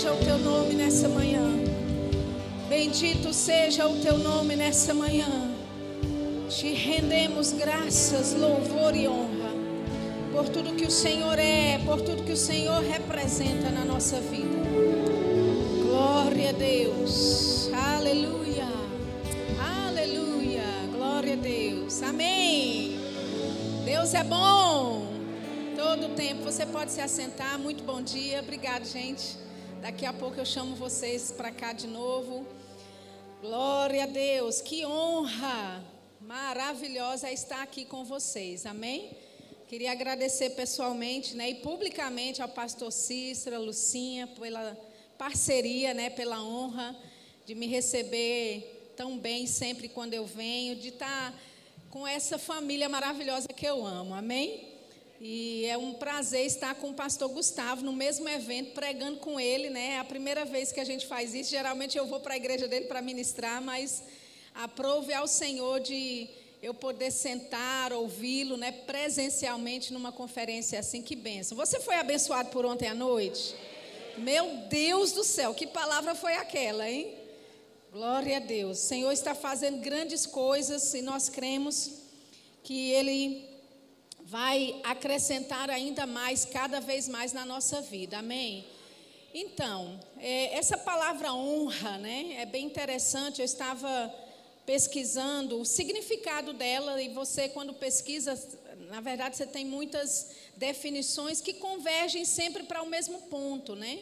seja o teu nome nessa manhã. Bendito seja o teu nome nessa manhã. Te rendemos graças, louvor e honra por tudo que o Senhor é, por tudo que o Senhor representa na nossa vida. Glória a Deus. Aleluia. Aleluia. Glória a Deus. Amém. Deus é bom. Todo tempo. Você pode se assentar. Muito bom dia. Obrigado, gente. Daqui a pouco eu chamo vocês para cá de novo. Glória a Deus. Que honra maravilhosa é estar aqui com vocês. Amém? Queria agradecer pessoalmente né, e publicamente ao pastor Cícero, Lucinha, pela parceria, né, pela honra de me receber tão bem sempre quando eu venho, de estar com essa família maravilhosa que eu amo. Amém? E é um prazer estar com o pastor Gustavo no mesmo evento, pregando com ele, né? É a primeira vez que a gente faz isso. Geralmente eu vou para a igreja dele para ministrar, mas aprove ao Senhor de eu poder sentar, ouvi-lo, né, presencialmente numa conferência assim. Que benção. Você foi abençoado por ontem à noite? Meu Deus do céu, que palavra foi aquela, hein? Glória a Deus. O Senhor está fazendo grandes coisas e nós cremos que Ele vai acrescentar ainda mais, cada vez mais na nossa vida. Amém? Então, é, essa palavra honra, né? É bem interessante. Eu estava pesquisando o significado dela e você, quando pesquisa, na verdade, você tem muitas definições que convergem sempre para o mesmo ponto, né?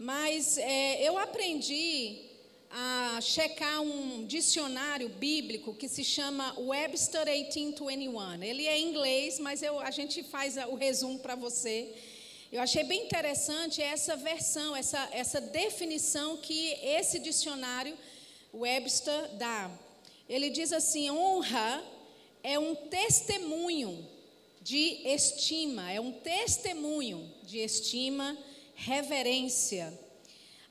Mas é, eu aprendi a checar um dicionário bíblico que se chama Webster 1821. Ele é em inglês, mas eu, a gente faz o resumo para você. Eu achei bem interessante essa versão, essa, essa definição que esse dicionário Webster dá. Ele diz assim: honra é um testemunho de estima, é um testemunho de estima, reverência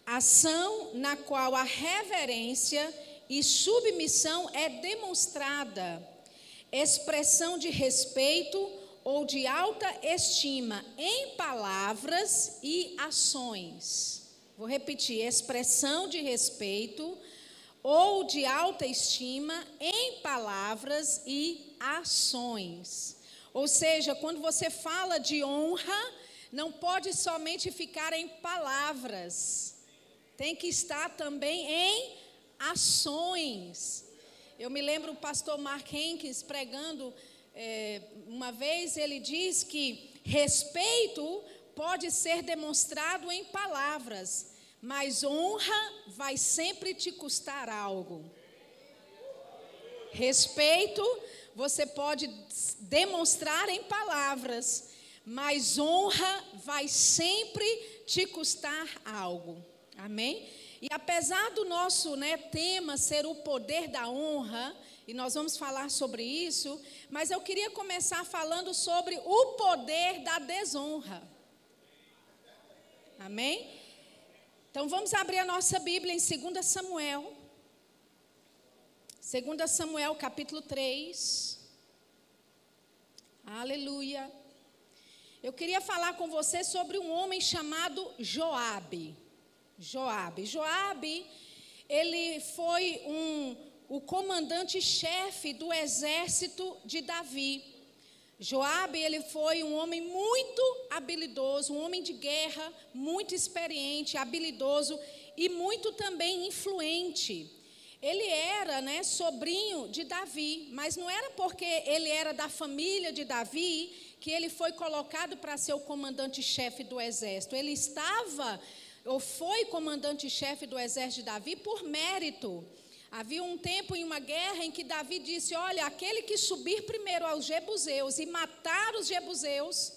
ação na qual a reverência e submissão é demonstrada, expressão de respeito ou de alta estima em palavras e ações. Vou repetir: expressão de respeito ou de alta estima em palavras e ações. Ou seja, quando você fala de honra, não pode somente ficar em palavras tem que estar também em ações. Eu me lembro o pastor Mark Henkins pregando é, uma vez, ele diz que respeito pode ser demonstrado em palavras, mas honra vai sempre te custar algo. Respeito você pode demonstrar em palavras, mas honra vai sempre te custar algo. Amém? E apesar do nosso né, tema ser o poder da honra, e nós vamos falar sobre isso, mas eu queria começar falando sobre o poder da desonra. Amém? Então vamos abrir a nossa Bíblia em 2 Samuel. 2 Samuel capítulo 3. Aleluia. Eu queria falar com você sobre um homem chamado Joabe. Joabe. Joabe, ele foi um, o comandante-chefe do exército de Davi. Joabe, ele foi um homem muito habilidoso, um homem de guerra, muito experiente, habilidoso e muito também influente. Ele era, né, sobrinho de Davi, mas não era porque ele era da família de Davi que ele foi colocado para ser o comandante-chefe do exército. Ele estava ou foi comandante-chefe do exército de Davi por mérito. Havia um tempo em uma guerra em que Davi disse: Olha, aquele que subir primeiro aos Jebuseus e matar os Jebuseus,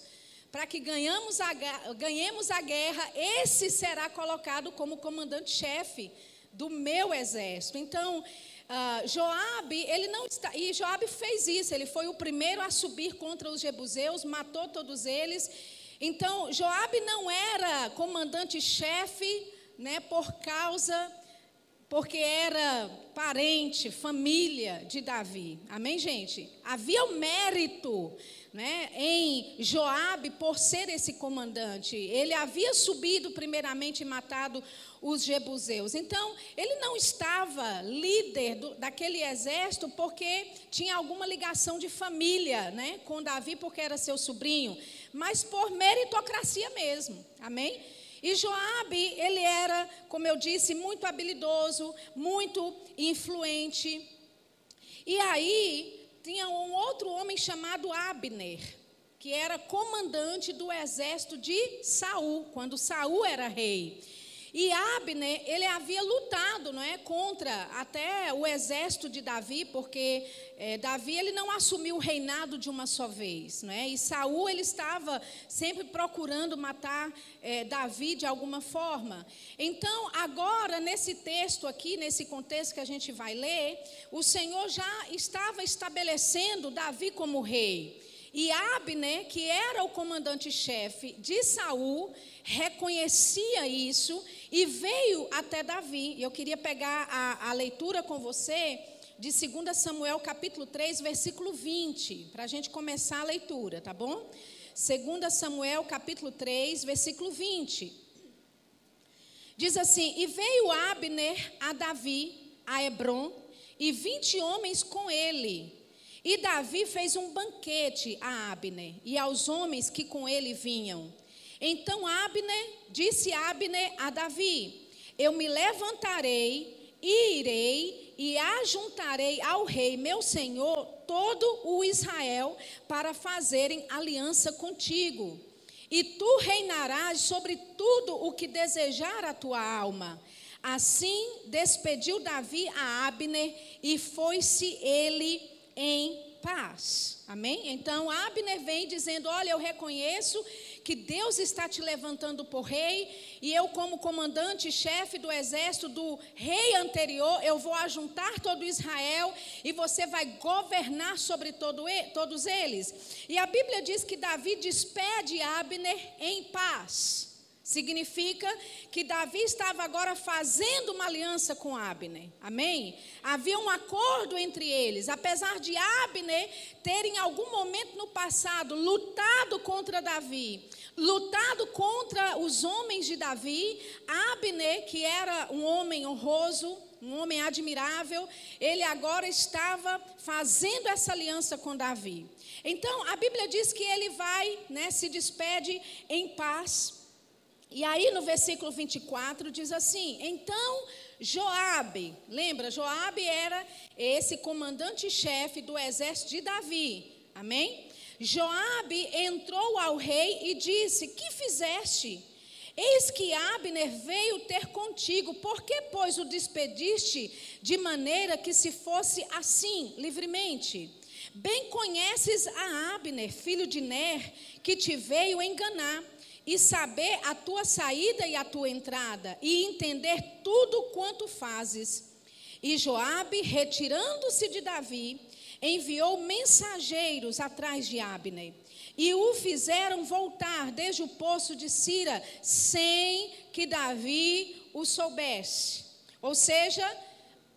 para que ganhamos a, ganhemos a guerra, esse será colocado como comandante-chefe do meu exército. Então, uh, Joabe, ele não está. E Joabe fez isso, ele foi o primeiro a subir contra os Jebuseus, matou todos eles então, Joabe não era comandante-chefe, né, por causa porque era parente, família de Davi. Amém, gente? Havia o mérito né, em Joabe por ser esse comandante. Ele havia subido primeiramente e matado os jebuseus. Então, ele não estava líder do, daquele exército porque tinha alguma ligação de família, né, com Davi porque era seu sobrinho, mas por meritocracia mesmo. Amém? E Joabe, ele era, como eu disse, muito habilidoso, muito influente. E aí tinha um outro homem chamado Abner, que era comandante do exército de Saul, quando Saul era rei. E Abner, ele havia lutado, não é, contra até o exército de Davi, porque é, Davi ele não assumiu o reinado de uma só vez, não é? E Saul ele estava sempre procurando matar é, Davi de alguma forma. Então, agora nesse texto aqui, nesse contexto que a gente vai ler, o Senhor já estava estabelecendo Davi como rei. E Abner, que era o comandante-chefe de Saul, reconhecia isso e veio até Davi. E eu queria pegar a, a leitura com você de 2 Samuel capítulo 3, versículo 20, para a gente começar a leitura, tá bom? 2 Samuel capítulo 3, versículo 20. Diz assim: E veio Abner a Davi, a Hebron, e vinte homens com ele. E Davi fez um banquete a Abner e aos homens que com ele vinham. Então Abner disse Abner a Davi: Eu me levantarei e irei e ajuntarei ao rei meu senhor todo o Israel para fazerem aliança contigo. E tu reinarás sobre tudo o que desejar a tua alma. Assim despediu Davi a Abner e foi-se ele em paz. Amém? Então Abner vem dizendo: Olha, eu reconheço que Deus está te levantando por rei, e eu, como comandante chefe do exército do rei anterior, eu vou ajuntar todo Israel e você vai governar sobre todo, todos eles. E a Bíblia diz que Davi despede Abner em paz. Significa que Davi estava agora fazendo uma aliança com Abner. Amém? Havia um acordo entre eles. Apesar de Abner ter em algum momento no passado lutado contra Davi, lutado contra os homens de Davi, Abner, que era um homem honroso, um homem admirável, ele agora estava fazendo essa aliança com Davi. Então, a Bíblia diz que ele vai, né, se despede em paz e aí no versículo 24 diz assim: Então Joabe, lembra, Joabe era esse comandante-chefe do exército de Davi. Amém? Joabe entrou ao rei e disse: Que fizeste? Eis que Abner veio ter contigo, por que, pois, o despediste de maneira que se fosse assim, livremente? Bem conheces a Abner, filho de Ner, que te veio enganar e saber a tua saída e a tua entrada, e entender tudo quanto fazes. E Joabe, retirando-se de Davi, enviou mensageiros atrás de Abner, e o fizeram voltar desde o poço de Sira, sem que Davi o soubesse. Ou seja,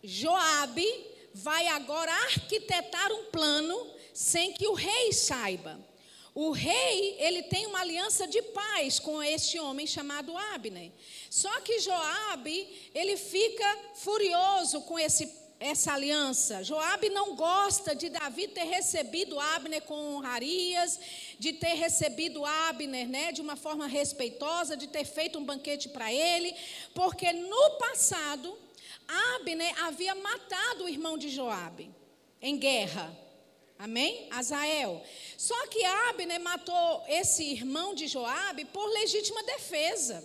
Joabe vai agora arquitetar um plano sem que o rei saiba. O rei, ele tem uma aliança de paz com este homem chamado Abner. Só que Joabe, ele fica furioso com esse, essa aliança. Joabe não gosta de Davi ter recebido Abner com honrarias, de ter recebido Abner, né, de uma forma respeitosa, de ter feito um banquete para ele, porque no passado Abner havia matado o irmão de Joabe em guerra. Amém? Azael. Só que Abner matou esse irmão de Joabe por legítima defesa.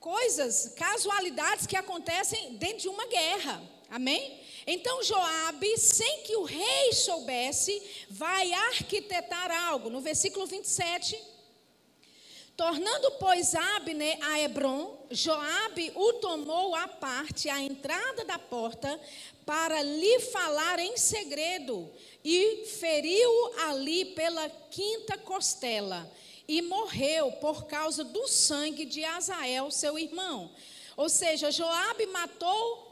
Coisas, casualidades que acontecem dentro de uma guerra. Amém? Então Joabe, sem que o rei soubesse, vai arquitetar algo. No versículo 27, Tornando, pois, Abner a Hebron, Joabe o tomou à parte, à entrada da porta, para lhe falar em segredo, e feriu ali pela quinta costela, e morreu por causa do sangue de Azael, seu irmão. Ou seja, Joabe matou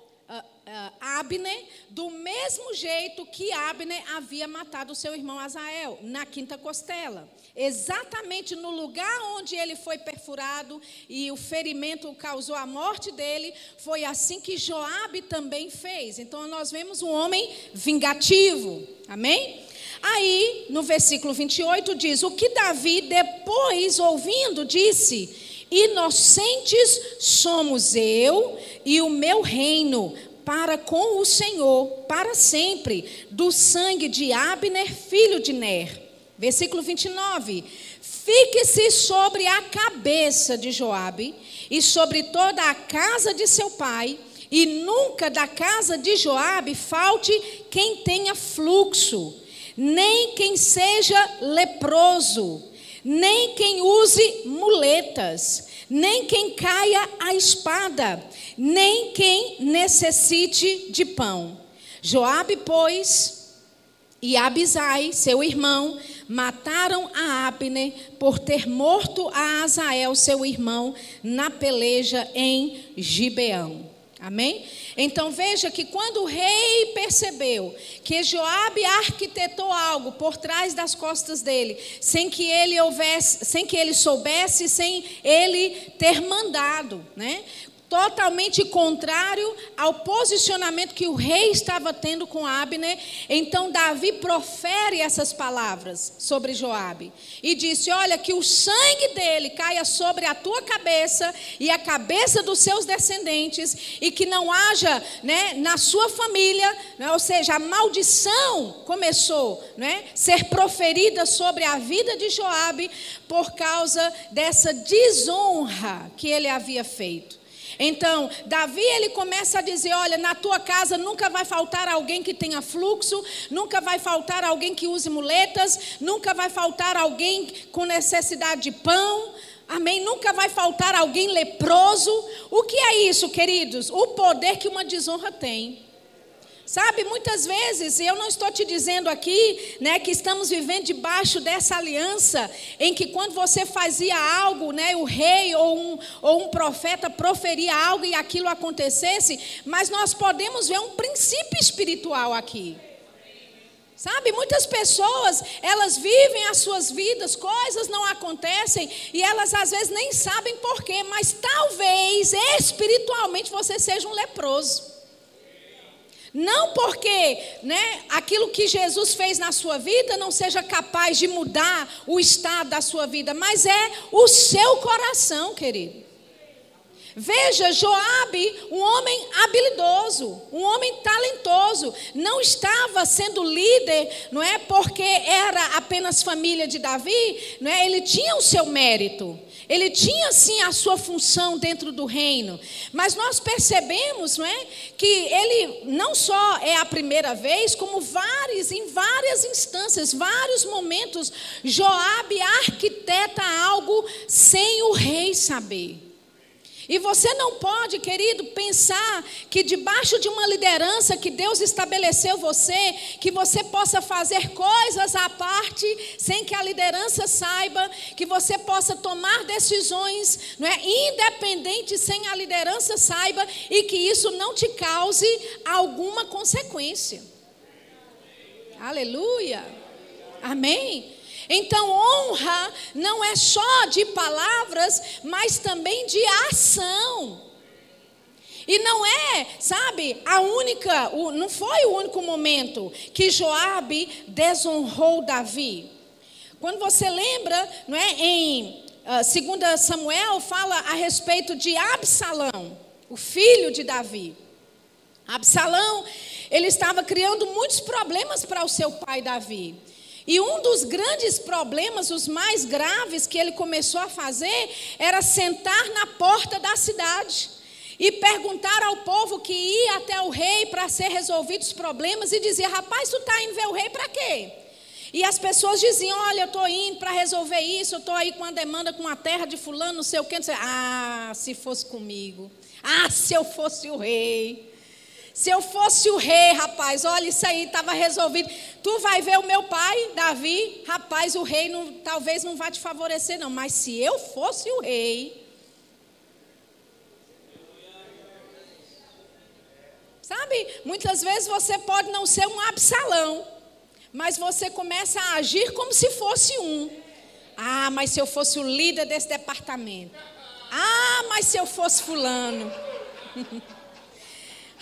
Abner do mesmo jeito que Abner havia matado seu irmão Azael, na quinta costela. Exatamente no lugar onde ele foi perfurado e o ferimento causou a morte dele, foi assim que Joabe também fez. Então nós vemos um homem vingativo. Amém? Aí, no versículo 28 diz: "O que Davi depois ouvindo disse: Inocentes somos eu e o meu reino para com o Senhor para sempre, do sangue de Abner, filho de Ner. Versículo 29. Fique-se sobre a cabeça de Joabe e sobre toda a casa de seu pai, e nunca da casa de Joabe falte quem tenha fluxo, nem quem seja leproso, nem quem use muletas, nem quem caia a espada, nem quem necessite de pão. Joabe, pois, e Abisai, seu irmão, mataram a Abner por ter morto a Azael, seu irmão, na peleja em Gibeão. Amém? Então veja que quando o rei percebeu que Joabe arquitetou algo por trás das costas dele, sem que ele houvesse, sem que ele soubesse, sem ele ter mandado, né? Totalmente contrário ao posicionamento que o rei estava tendo com Abner. Então Davi profere essas palavras sobre Joabe e disse: "Olha que o sangue dele caia sobre a tua cabeça e a cabeça dos seus descendentes e que não haja, né, na sua família, né, ou seja, a maldição começou, né, ser proferida sobre a vida de Joabe por causa dessa desonra que ele havia feito. Então, Davi ele começa a dizer: Olha, na tua casa nunca vai faltar alguém que tenha fluxo, nunca vai faltar alguém que use muletas, nunca vai faltar alguém com necessidade de pão. Amém? Nunca vai faltar alguém leproso. O que é isso, queridos? O poder que uma desonra tem. Sabe, muitas vezes, eu não estou te dizendo aqui, né, que estamos vivendo debaixo dessa aliança, em que quando você fazia algo, né, o rei ou um, ou um profeta proferia algo e aquilo acontecesse, mas nós podemos ver um princípio espiritual aqui. Sabe, muitas pessoas, elas vivem as suas vidas, coisas não acontecem e elas às vezes nem sabem porquê, mas talvez espiritualmente você seja um leproso. Não porque né, aquilo que Jesus fez na sua vida não seja capaz de mudar o estado da sua vida, mas é o seu coração, querido. Veja, Joabe, um homem habilidoso, um homem talentoso, não estava sendo líder, não é porque era apenas família de Davi, não é? Ele tinha o seu mérito. Ele tinha sim a sua função dentro do reino, mas nós percebemos, não é, que ele não só é a primeira vez, como várias em várias instâncias, vários momentos, Joabe arquiteta algo sem o rei saber. E você não pode, querido, pensar que debaixo de uma liderança que Deus estabeleceu você, que você possa fazer coisas à parte, sem que a liderança saiba, que você possa tomar decisões, não é, independente sem a liderança saiba e que isso não te cause alguma consequência. Aleluia. Amém. Então, honra não é só de palavras, mas também de ação. E não é, sabe, a única, não foi o único momento que Joabe desonrou Davi. Quando você lembra, não é, em uh, ah, 2 Samuel fala a respeito de Absalão, o filho de Davi. Absalão, ele estava criando muitos problemas para o seu pai Davi. E um dos grandes problemas, os mais graves que ele começou a fazer, era sentar na porta da cidade e perguntar ao povo que ia até o rei para ser resolvidos os problemas e dizer: Rapaz, tu está indo ver o rei para quê? E as pessoas diziam: Olha, eu estou indo para resolver isso, eu estou aí com uma demanda com a terra de Fulano, não sei o quê. Não sei. Ah, se fosse comigo. Ah, se eu fosse o rei. Se eu fosse o rei, rapaz, olha, isso aí estava resolvido. Tu vai ver o meu pai, Davi, rapaz, o rei não, talvez não vá te favorecer, não. Mas se eu fosse o rei. Sabe, muitas vezes você pode não ser um Absalão, mas você começa a agir como se fosse um. Ah, mas se eu fosse o líder desse departamento. Ah, mas se eu fosse fulano.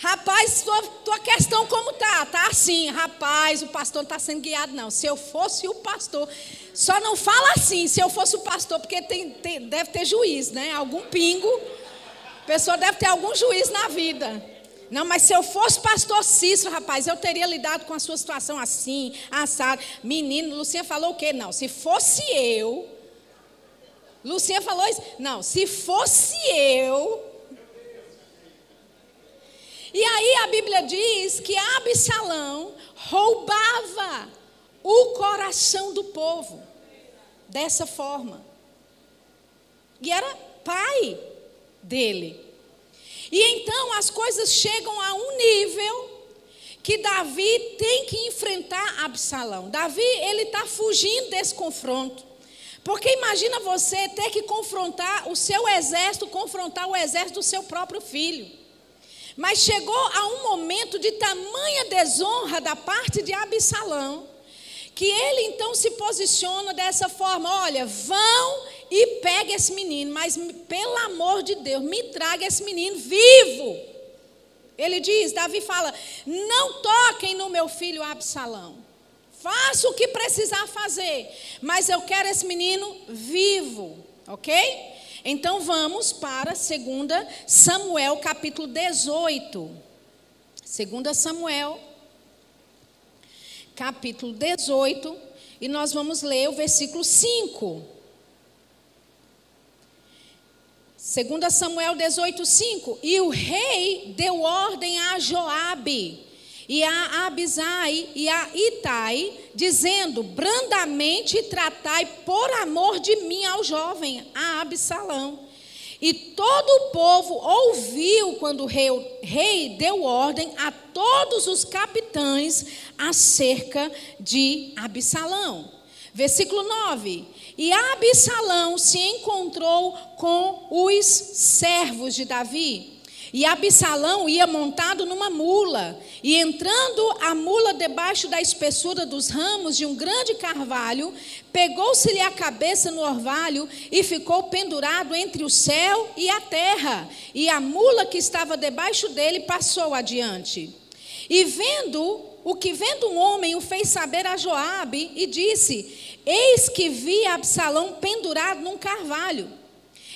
Rapaz, tua, tua questão como tá? Tá assim, rapaz, o pastor não está sendo guiado, não. Se eu fosse o pastor, só não fala assim, se eu fosse o pastor, porque tem, tem, deve ter juiz, né? Algum pingo. A pessoa deve ter algum juiz na vida. Não, mas se eu fosse pastor Cícero, rapaz, eu teria lidado com a sua situação assim, assado. Menino, Lucinha falou o quê? Não, se fosse eu. Lucinha falou isso? Não, se fosse eu. E aí a Bíblia diz que Absalão roubava o coração do povo dessa forma. E era pai dele. E então as coisas chegam a um nível que Davi tem que enfrentar Absalão. Davi, ele está fugindo desse confronto. Porque imagina você ter que confrontar o seu exército, confrontar o exército do seu próprio filho. Mas chegou a um momento de tamanha desonra da parte de Absalão, que ele então se posiciona dessa forma: olha, vão e pegue esse menino, mas pelo amor de Deus, me traga esse menino vivo. Ele diz, Davi fala: não toquem no meu filho Absalão. Faça o que precisar fazer, mas eu quero esse menino vivo, ok? Então vamos para 2 Samuel capítulo 18. 2 Samuel capítulo 18, e nós vamos ler o versículo 5. 2 Samuel 18, 5. E o rei deu ordem a Joabe e a Abisai e a Itai, dizendo: brandamente tratai por amor de mim ao jovem, a Absalão. E todo o povo ouviu quando o rei, rei deu ordem a todos os capitães acerca de Absalão. Versículo 9: E Absalão se encontrou com os servos de Davi e Absalão ia montado numa mula, e entrando a mula debaixo da espessura dos ramos de um grande carvalho, pegou-se-lhe a cabeça no orvalho e ficou pendurado entre o céu e a terra. E a mula que estava debaixo dele passou adiante. E vendo o que vendo um homem o fez saber a Joabe e disse: Eis que vi Absalão pendurado num carvalho.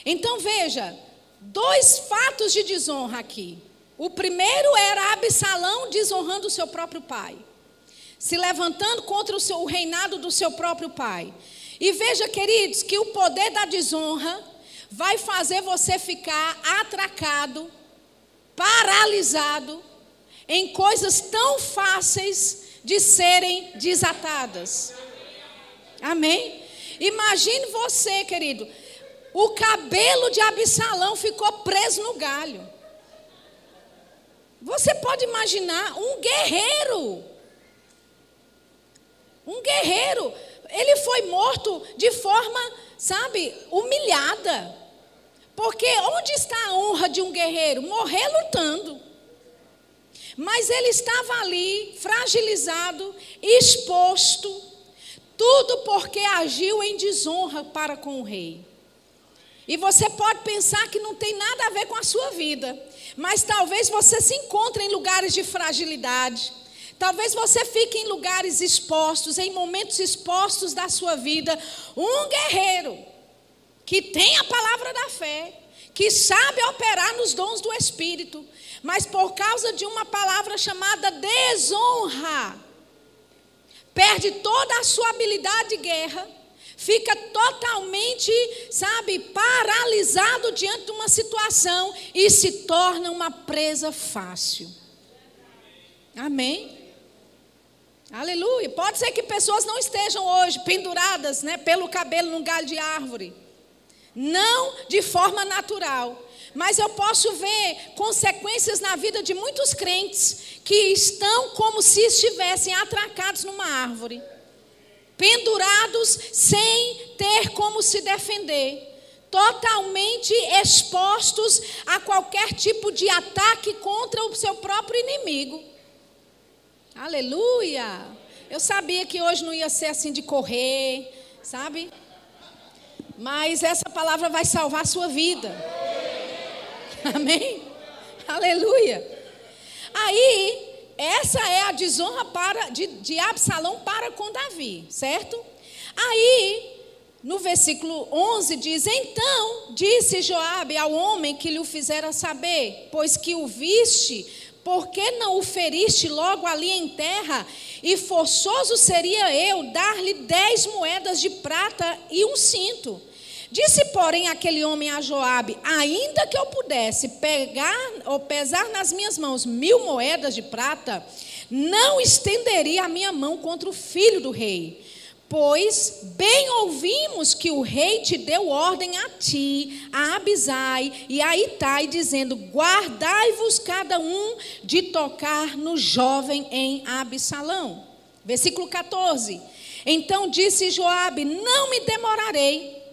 Então veja, dois fatos de desonra aqui. O primeiro era Absalão desonrando o seu próprio pai, se levantando contra o, seu, o reinado do seu próprio pai. E veja, queridos, que o poder da desonra vai fazer você ficar atracado, paralisado em coisas tão fáceis de serem desatadas. Amém? Imagine você, querido, o cabelo de Absalão ficou preso no galho. Você pode imaginar um guerreiro. Um guerreiro. Ele foi morto de forma, sabe, humilhada. Porque onde está a honra de um guerreiro? Morrer lutando. Mas ele estava ali, fragilizado, exposto, tudo porque agiu em desonra para com o rei. E você pode pensar que não tem nada a ver com a sua vida, mas talvez você se encontre em lugares de fragilidade. Talvez você fique em lugares expostos, em momentos expostos da sua vida. Um guerreiro que tem a palavra da fé, que sabe operar nos dons do Espírito, mas por causa de uma palavra chamada desonra, perde toda a sua habilidade de guerra fica totalmente, sabe, paralisado diante de uma situação e se torna uma presa fácil. Amém? Aleluia. Pode ser que pessoas não estejam hoje penduradas né, pelo cabelo num galho de árvore. Não de forma natural. Mas eu posso ver consequências na vida de muitos crentes que estão como se estivessem atracados numa árvore pendurados sem ter como se defender. totalmente expostos a qualquer tipo de ataque contra o seu próprio inimigo. Aleluia! Eu sabia que hoje não ia ser assim de correr, sabe? Mas essa palavra vai salvar a sua vida. Amém? Aleluia. Aí, essa é a desonra para, de, de Absalão para com Davi, certo? Aí, no versículo 11 diz: Então disse Joabe ao homem que lhe o fizera saber, pois que o viste, por que não o feriste logo ali em terra? E forçoso seria eu dar-lhe dez moedas de prata e um cinto. Disse, porém, aquele homem a Joabe: Ainda que eu pudesse pegar ou pesar nas minhas mãos mil moedas de prata, não estenderia a minha mão contra o filho do rei. Pois bem ouvimos que o rei te deu ordem a ti, a Abisai e a Itai, dizendo: Guardai-vos cada um de tocar no jovem em Absalão. Versículo 14. Então disse Joabe: Não me demorarei,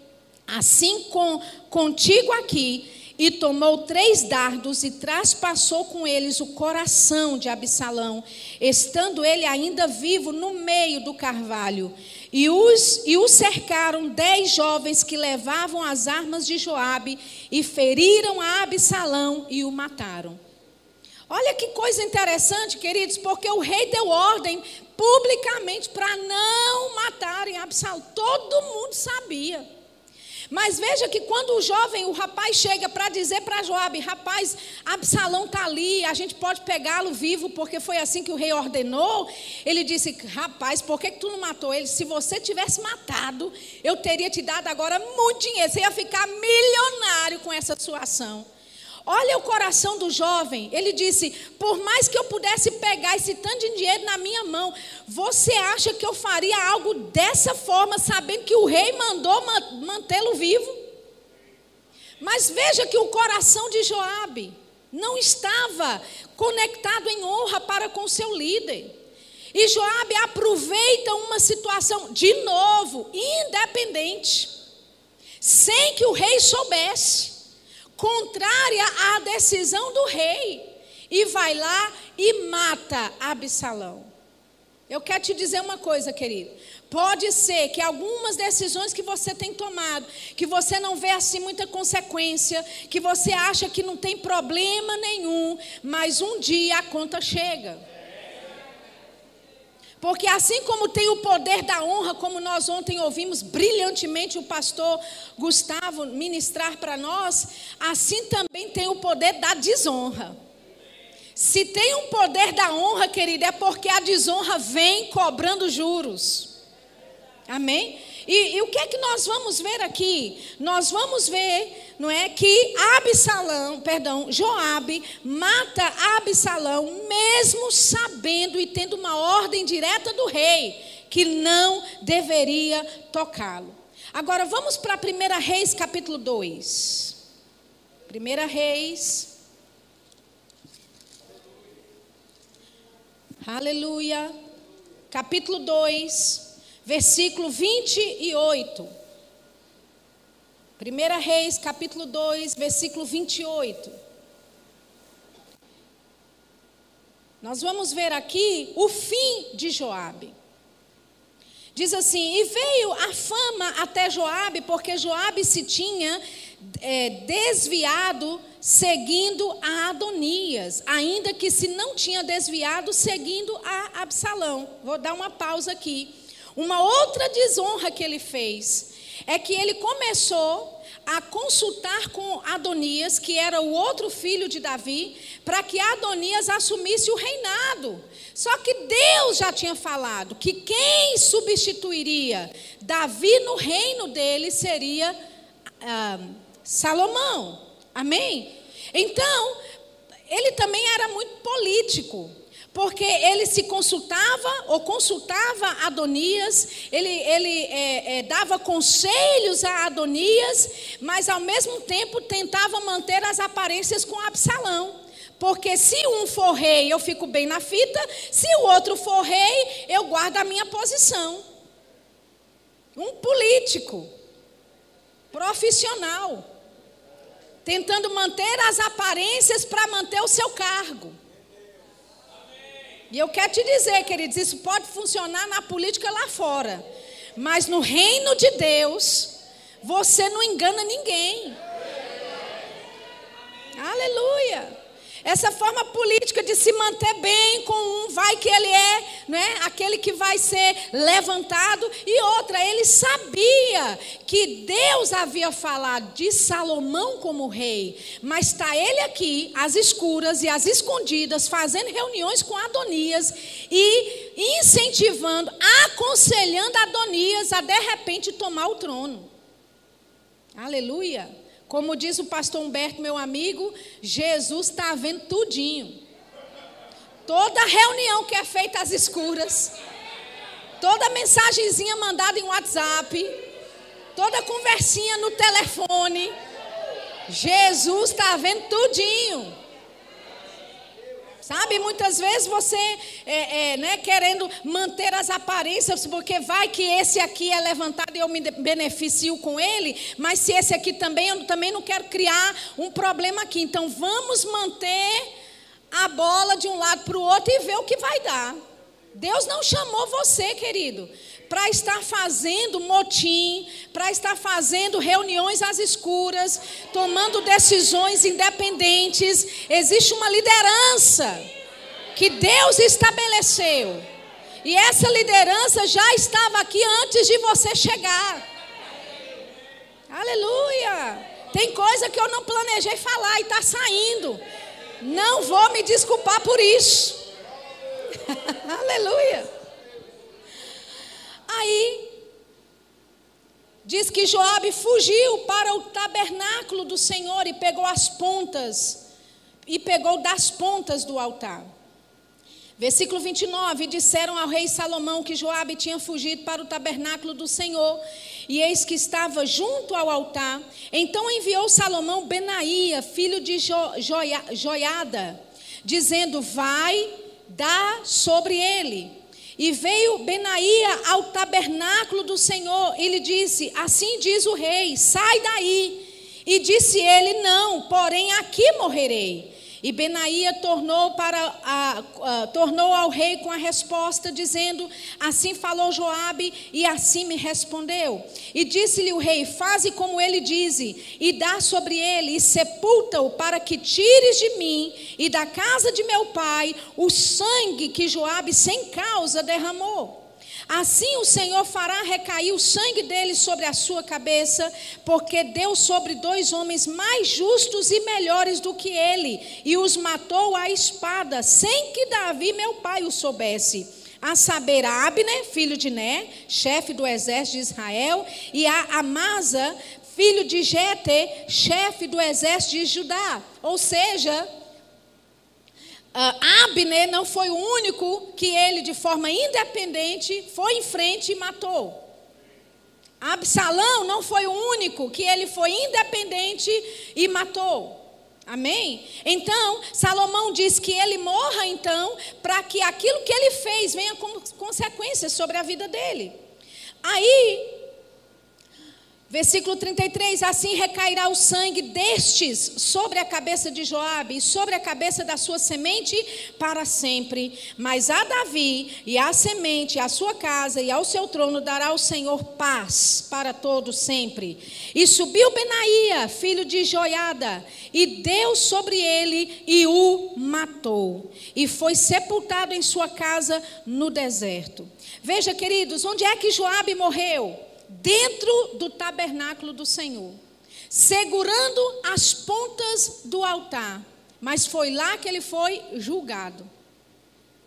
assim com, contigo aqui. E tomou três dardos e traspassou com eles o coração de Absalão, estando ele ainda vivo no meio do carvalho. E os, e os cercaram dez jovens que levavam as armas de Joabe e feriram a Absalão e o mataram. Olha que coisa interessante, queridos, porque o rei deu ordem publicamente para não matarem Absalão. Todo mundo sabia. Mas veja que quando o jovem, o rapaz chega para dizer para Joabe, rapaz, Absalão está ali, a gente pode pegá-lo vivo, porque foi assim que o rei ordenou. Ele disse, rapaz, por que, que tu não matou ele? Se você tivesse matado, eu teria te dado agora muito dinheiro. Você ia ficar milionário com essa sua ação. Olha o coração do jovem. Ele disse: Por mais que eu pudesse pegar esse tanto de dinheiro na minha mão, você acha que eu faria algo dessa forma, sabendo que o rei mandou mantê-lo vivo? Mas veja que o coração de Joabe não estava conectado em honra para com seu líder. E Joabe aproveita uma situação de novo, independente, sem que o rei soubesse contrária à decisão do rei, e vai lá e mata Absalão. Eu quero te dizer uma coisa, querido. Pode ser que algumas decisões que você tem tomado, que você não vê assim muita consequência, que você acha que não tem problema nenhum, mas um dia a conta chega. Porque assim como tem o poder da honra, como nós ontem ouvimos brilhantemente o pastor Gustavo ministrar para nós, assim também tem o poder da desonra. Se tem um poder da honra, querida, é porque a desonra vem cobrando juros. Amém? E, e, o que é que nós vamos ver aqui? Nós vamos ver, não é, que Absalão, perdão, Joabe mata Absalão, mesmo sabendo e tendo uma ordem direta do rei que não deveria tocá-lo. Agora vamos para 1 Reis capítulo 2. 1 Reis. Aleluia. Capítulo 2 versículo 28. 1 Reis, capítulo 2, versículo 28. Nós vamos ver aqui o fim de Joabe. Diz assim: E veio a fama até Joabe, porque Joabe se tinha é, desviado seguindo a Adonias, ainda que se não tinha desviado seguindo a Absalão. Vou dar uma pausa aqui. Uma outra desonra que ele fez é que ele começou a consultar com Adonias, que era o outro filho de Davi, para que Adonias assumisse o reinado. Só que Deus já tinha falado que quem substituiria Davi no reino dele seria ah, Salomão. Amém? Então, ele também era muito político. Porque ele se consultava ou consultava Adonias, ele, ele é, é, dava conselhos a Adonias, mas ao mesmo tempo tentava manter as aparências com Absalão. Porque se um for rei, eu fico bem na fita, se o outro for rei, eu guardo a minha posição. Um político. profissional, tentando manter as aparências para manter o seu cargo. E eu quero te dizer, queridos, isso pode funcionar na política lá fora, mas no reino de Deus, você não engana ninguém. Aleluia. Essa forma política de se manter bem com um, vai que ele é né, aquele que vai ser levantado, e outra, ele sabia que Deus havia falado de Salomão como rei, mas está ele aqui, às escuras e às escondidas, fazendo reuniões com Adonias e incentivando, aconselhando Adonias a de repente tomar o trono. Aleluia. Como diz o pastor Humberto, meu amigo, Jesus está vendo tudinho. Toda reunião que é feita às escuras, toda mensagenzinha mandada em WhatsApp, toda conversinha no telefone, Jesus está vendo tudinho. Sabe, muitas vezes você é, é, né, querendo manter as aparências, porque vai que esse aqui é levantado e eu me beneficio com ele, mas se esse aqui também, eu também não quero criar um problema aqui. Então vamos manter a bola de um lado para o outro e ver o que vai dar. Deus não chamou você, querido, para estar fazendo motim, para estar fazendo reuniões às escuras, tomando decisões independentes. Existe uma liderança que Deus estabeleceu. E essa liderança já estava aqui antes de você chegar. Aleluia! Tem coisa que eu não planejei falar e está saindo. Não vou me desculpar por isso. Aleluia! Aí diz que Joabe fugiu para o tabernáculo do Senhor e pegou as pontas e pegou das pontas do altar. Versículo 29, disseram ao rei Salomão que Joabe tinha fugido para o tabernáculo do Senhor, e eis que estava junto ao altar. Então enviou Salomão Benaía, filho de jo, Joia, Joiada, dizendo: Vai, dá sobre ele. E veio Benaía ao tabernáculo do Senhor. Ele disse: Assim diz o rei: Sai daí. E disse ele: Não, porém aqui morrerei. E Benaía tornou, para tornou ao rei com a resposta, dizendo: Assim falou Joabe, e assim me respondeu. E disse-lhe o rei: Faze como ele diz, e dá sobre ele, e sepulta-o, para que tires de mim e da casa de meu pai o sangue que Joabe sem causa derramou. Assim o Senhor fará recair o sangue dele sobre a sua cabeça, porque deu sobre dois homens mais justos e melhores do que ele, e os matou à espada, sem que Davi, meu pai, o soubesse. A saber, a Abner, filho de Né, chefe do exército de Israel, e a Amasa, filho de Jete, chefe do exército de Judá. Ou seja, Uh, Abner não foi o único que ele, de forma independente, foi em frente e matou. Absalão não foi o único que ele foi independente e matou. Amém? Então, Salomão diz que ele morra, então, para que aquilo que ele fez venha como consequências sobre a vida dele. Aí, Versículo 33: Assim recairá o sangue destes sobre a cabeça de Joabe e sobre a cabeça da sua semente para sempre. Mas a Davi e a semente, a sua casa e ao seu trono dará o Senhor paz para todos sempre. E subiu Benaía, filho de Joiada, e deu sobre ele e o matou. E foi sepultado em sua casa no deserto. Veja, queridos, onde é que Joabe morreu? Dentro do tabernáculo do Senhor, segurando as pontas do altar. Mas foi lá que ele foi julgado.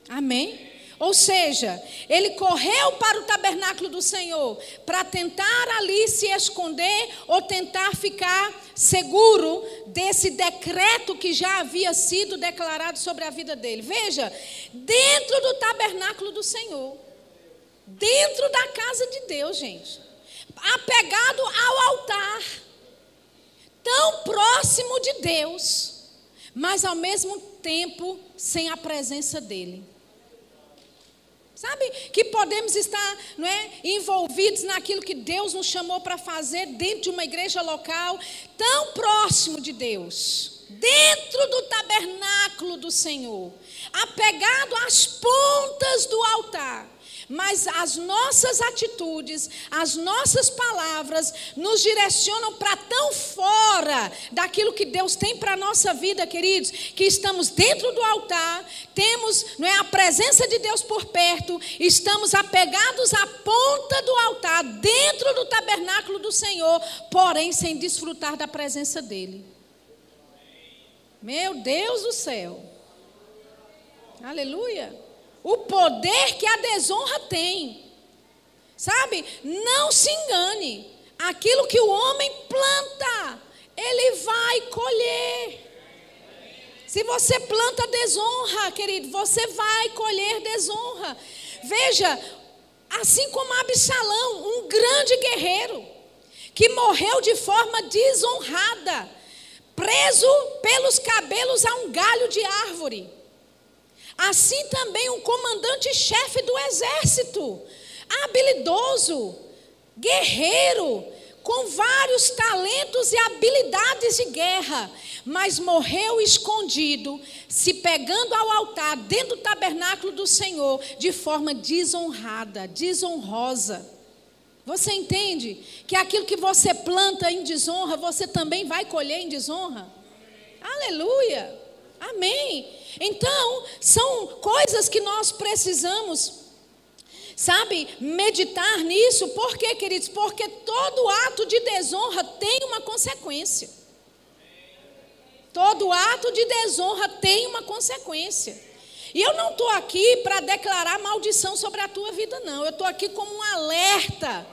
Amém? Ou seja, ele correu para o tabernáculo do Senhor para tentar ali se esconder ou tentar ficar seguro desse decreto que já havia sido declarado sobre a vida dele. Veja, dentro do tabernáculo do Senhor, dentro da casa de Deus, gente apegado ao altar, tão próximo de Deus, mas ao mesmo tempo sem a presença dele. Sabe que podemos estar não é, envolvidos naquilo que Deus nos chamou para fazer dentro de uma igreja local, tão próximo de Deus, dentro do tabernáculo do Senhor, apegado às pontas do altar mas as nossas atitudes, as nossas palavras nos direcionam para tão fora daquilo que Deus tem para a nossa vida, queridos, que estamos dentro do altar, temos não é, a presença de Deus por perto, estamos apegados à ponta do altar, dentro do tabernáculo do Senhor, porém sem desfrutar da presença dEle. Meu Deus do céu. Aleluia o poder que a desonra tem. Sabe? Não se engane. Aquilo que o homem planta, ele vai colher. Se você planta desonra, querido, você vai colher desonra. Veja, assim como Absalão, um grande guerreiro, que morreu de forma desonrada, preso pelos cabelos a um galho de árvore. Assim também um comandante-chefe do exército, habilidoso, guerreiro, com vários talentos e habilidades de guerra, mas morreu escondido, se pegando ao altar dentro do tabernáculo do Senhor de forma desonrada, desonrosa. Você entende que aquilo que você planta em desonra, você também vai colher em desonra? Aleluia! Amém. Então, são coisas que nós precisamos, sabe, meditar nisso. Por quê, queridos? Porque todo ato de desonra tem uma consequência. Todo ato de desonra tem uma consequência. E eu não estou aqui para declarar maldição sobre a tua vida, não. Eu estou aqui como um alerta,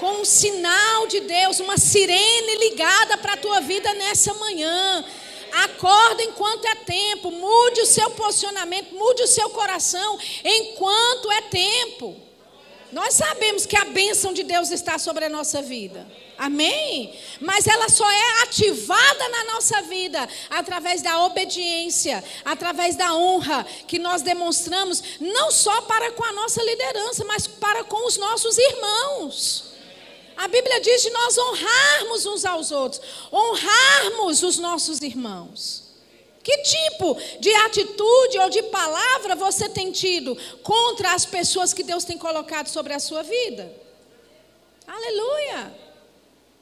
com um sinal de Deus, uma sirene ligada para a tua vida nessa manhã Acorda enquanto é tempo. Mude o seu posicionamento, mude o seu coração enquanto é tempo. Nós sabemos que a bênção de Deus está sobre a nossa vida. Amém? Mas ela só é ativada na nossa vida através da obediência, através da honra que nós demonstramos, não só para com a nossa liderança, mas para com os nossos irmãos. A Bíblia diz de nós honrarmos uns aos outros, honrarmos os nossos irmãos. Que tipo de atitude ou de palavra você tem tido contra as pessoas que Deus tem colocado sobre a sua vida? Aleluia!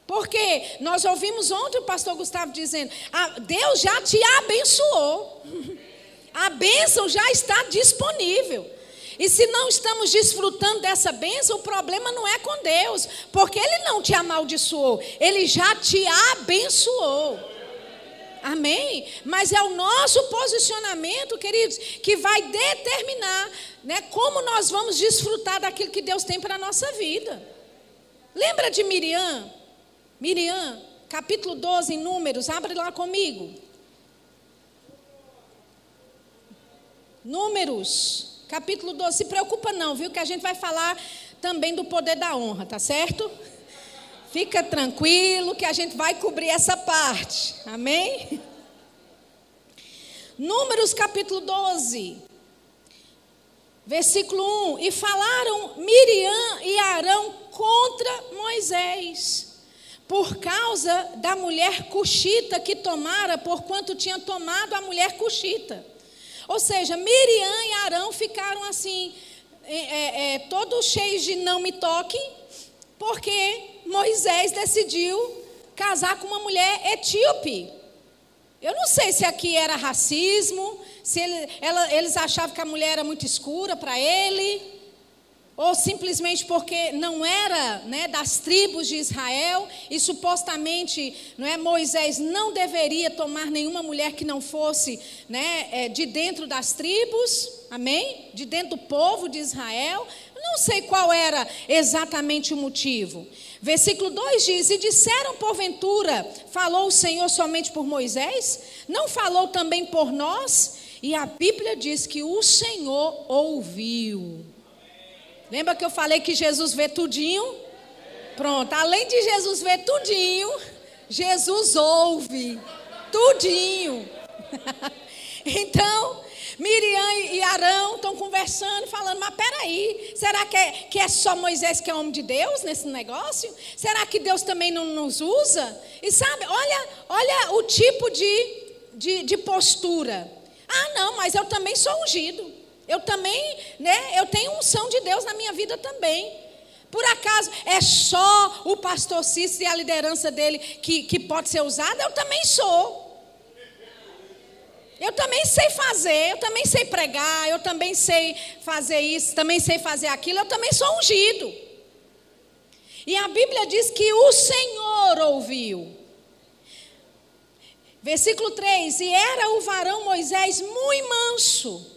Porque nós ouvimos ontem o pastor Gustavo dizendo: ah, Deus já te abençoou, a bênção já está disponível. E se não estamos desfrutando dessa bênção, o problema não é com Deus, porque Ele não te amaldiçoou, Ele já te abençoou. Amém? Mas é o nosso posicionamento, queridos, que vai determinar né, como nós vamos desfrutar daquilo que Deus tem para a nossa vida. Lembra de Miriam? Miriam, capítulo 12, em Números, abre lá comigo. Números Capítulo 12. Se preocupa não, viu? Que a gente vai falar também do poder da honra, tá certo? Fica tranquilo que a gente vai cobrir essa parte. Amém? Números capítulo 12. Versículo 1: E falaram Miriam e Arão contra Moisés, por causa da mulher cuxita que tomara, porquanto tinha tomado a mulher cuxita. Ou seja, Miriam e Arão ficaram assim, é, é, é, todos cheios de não me toque, porque Moisés decidiu casar com uma mulher etíope. Eu não sei se aqui era racismo, se ele, ela, eles achavam que a mulher era muito escura para ele ou simplesmente porque não era né, das tribos de Israel e supostamente não é, Moisés não deveria tomar nenhuma mulher que não fosse né, é, de dentro das tribos, amém? De dentro do povo de Israel. Não sei qual era exatamente o motivo. Versículo 2 diz: E disseram porventura, falou o Senhor somente por Moisés? Não falou também por nós? E a Bíblia diz que o Senhor ouviu. Lembra que eu falei que Jesus vê tudinho? Pronto, além de Jesus ver tudinho, Jesus ouve tudinho. então, Miriam e Arão estão conversando, falando, mas peraí, será que é, que é só Moisés que é homem de Deus nesse negócio? Será que Deus também não nos usa? E sabe, olha, olha o tipo de, de, de postura. Ah, não, mas eu também sou ungido. Eu também, né, eu tenho unção de Deus na minha vida também. Por acaso é só o pastor Cícero e a liderança dele que, que pode ser usada? Eu também sou. Eu também sei fazer, eu também sei pregar, eu também sei fazer isso, também sei fazer aquilo, eu também sou ungido. E a Bíblia diz que o Senhor ouviu. Versículo 3: E era o varão Moisés muito manso,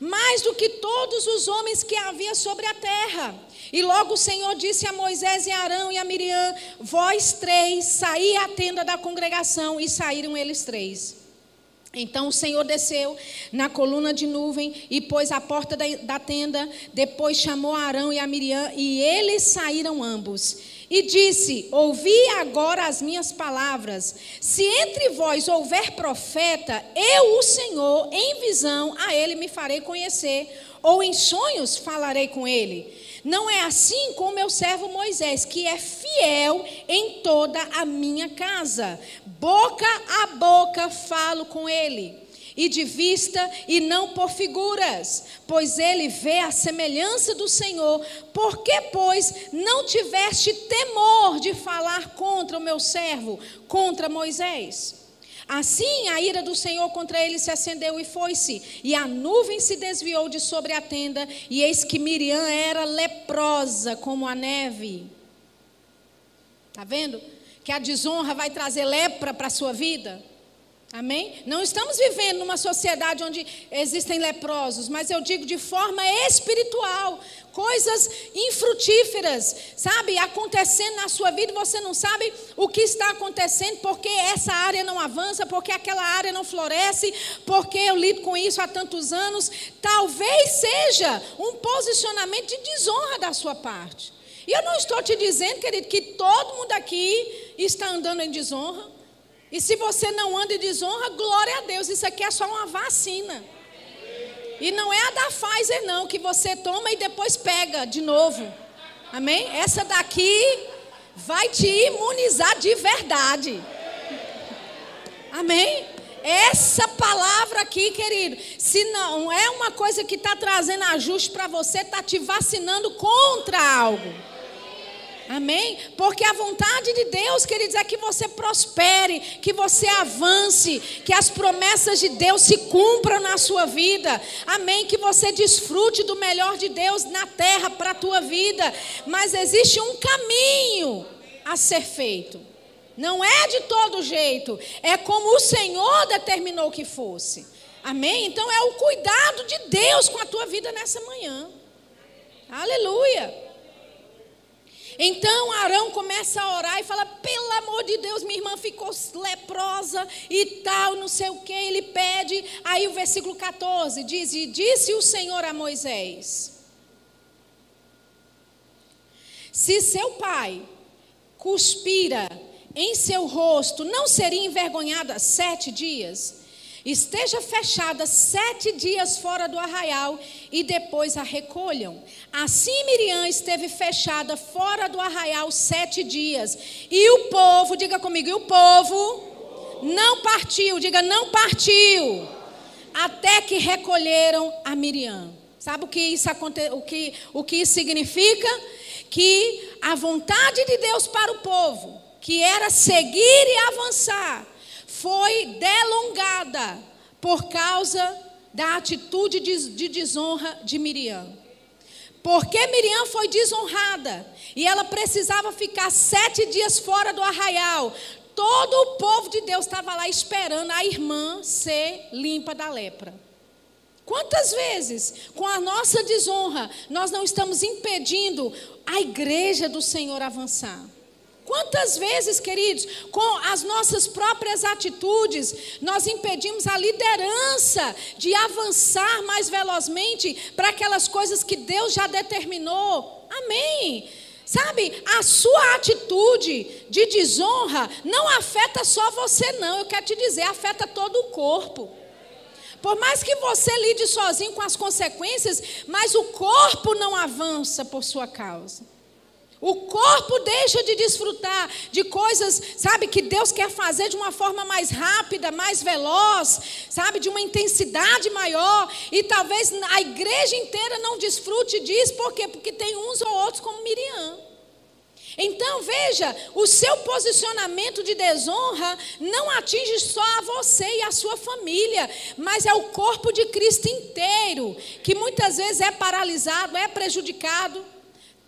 mais do que todos os homens que havia sobre a terra. E logo o Senhor disse a Moisés e a Arão e a Miriam: Vós três, saí à tenda da congregação, e saíram eles três. Então o Senhor desceu na coluna de nuvem e pôs a porta da, da tenda. Depois chamou Arão e a Miriam, e eles saíram ambos. E disse: Ouvi agora as minhas palavras. Se entre vós houver profeta, eu, o Senhor, em visão, a ele me farei conhecer, ou em sonhos falarei com ele. Não é assim com meu servo Moisés, que é fiel em toda a minha casa. Boca a boca falo com ele, e de vista e não por figuras, pois ele vê a semelhança do Senhor. Por que, pois, não tiveste temor de falar contra o meu servo, contra Moisés? Assim a ira do Senhor contra ele se acendeu e foi-se, e a nuvem se desviou de sobre a tenda, e eis que Miriam era leprosa como a neve. Está vendo? Que a desonra vai trazer lepra para a sua vida. Amém? Não estamos vivendo numa sociedade onde existem leprosos, mas eu digo de forma espiritual, coisas infrutíferas, sabe, acontecendo na sua vida, você não sabe o que está acontecendo, porque essa área não avança, porque aquela área não floresce, porque eu lido com isso há tantos anos. Talvez seja um posicionamento de desonra da sua parte. E eu não estou te dizendo, querido, que todo mundo aqui está andando em desonra. E se você não anda em desonra, glória a Deus, isso aqui é só uma vacina. E não é a da Pfizer, não, que você toma e depois pega de novo. Amém? Essa daqui vai te imunizar de verdade. Amém? Essa palavra aqui, querido, se não é uma coisa que está trazendo ajuste para você, está te vacinando contra algo. Amém? Porque a vontade de Deus, queridos, é que você prospere, que você avance, que as promessas de Deus se cumpram na sua vida. Amém? Que você desfrute do melhor de Deus na terra para a tua vida. Mas existe um caminho a ser feito. Não é de todo jeito, é como o Senhor determinou que fosse. Amém? Então é o cuidado de Deus com a tua vida nessa manhã. Aleluia. Então Arão começa a orar e fala: pelo amor de Deus, minha irmã ficou leprosa e tal, não sei o que. Ele pede. Aí o versículo 14 diz: E disse o Senhor a Moisés: Se seu pai cuspira em seu rosto, não seria envergonhada sete dias? Esteja fechada sete dias fora do arraial e depois a recolham. Assim Miriam esteve fechada fora do arraial sete dias. E o povo, diga comigo, e o povo não partiu, diga não partiu, até que recolheram a Miriam. Sabe o que isso, o que, o que isso significa? Que a vontade de Deus para o povo, que era seguir e avançar, foi delongada por causa da atitude de desonra de Miriam. Porque Miriam foi desonrada e ela precisava ficar sete dias fora do arraial. Todo o povo de Deus estava lá esperando a irmã ser limpa da lepra. Quantas vezes, com a nossa desonra, nós não estamos impedindo a igreja do Senhor avançar? Quantas vezes, queridos, com as nossas próprias atitudes, nós impedimos a liderança de avançar mais velozmente para aquelas coisas que Deus já determinou? Amém. Sabe, a sua atitude de desonra não afeta só você, não. Eu quero te dizer, afeta todo o corpo. Por mais que você lide sozinho com as consequências, mas o corpo não avança por sua causa. O corpo deixa de desfrutar de coisas, sabe, que Deus quer fazer de uma forma mais rápida, mais veloz, sabe, de uma intensidade maior. E talvez a igreja inteira não desfrute disso, por quê? Porque tem uns ou outros como Miriam. Então veja, o seu posicionamento de desonra não atinge só a você e a sua família, mas é o corpo de Cristo inteiro, que muitas vezes é paralisado, é prejudicado.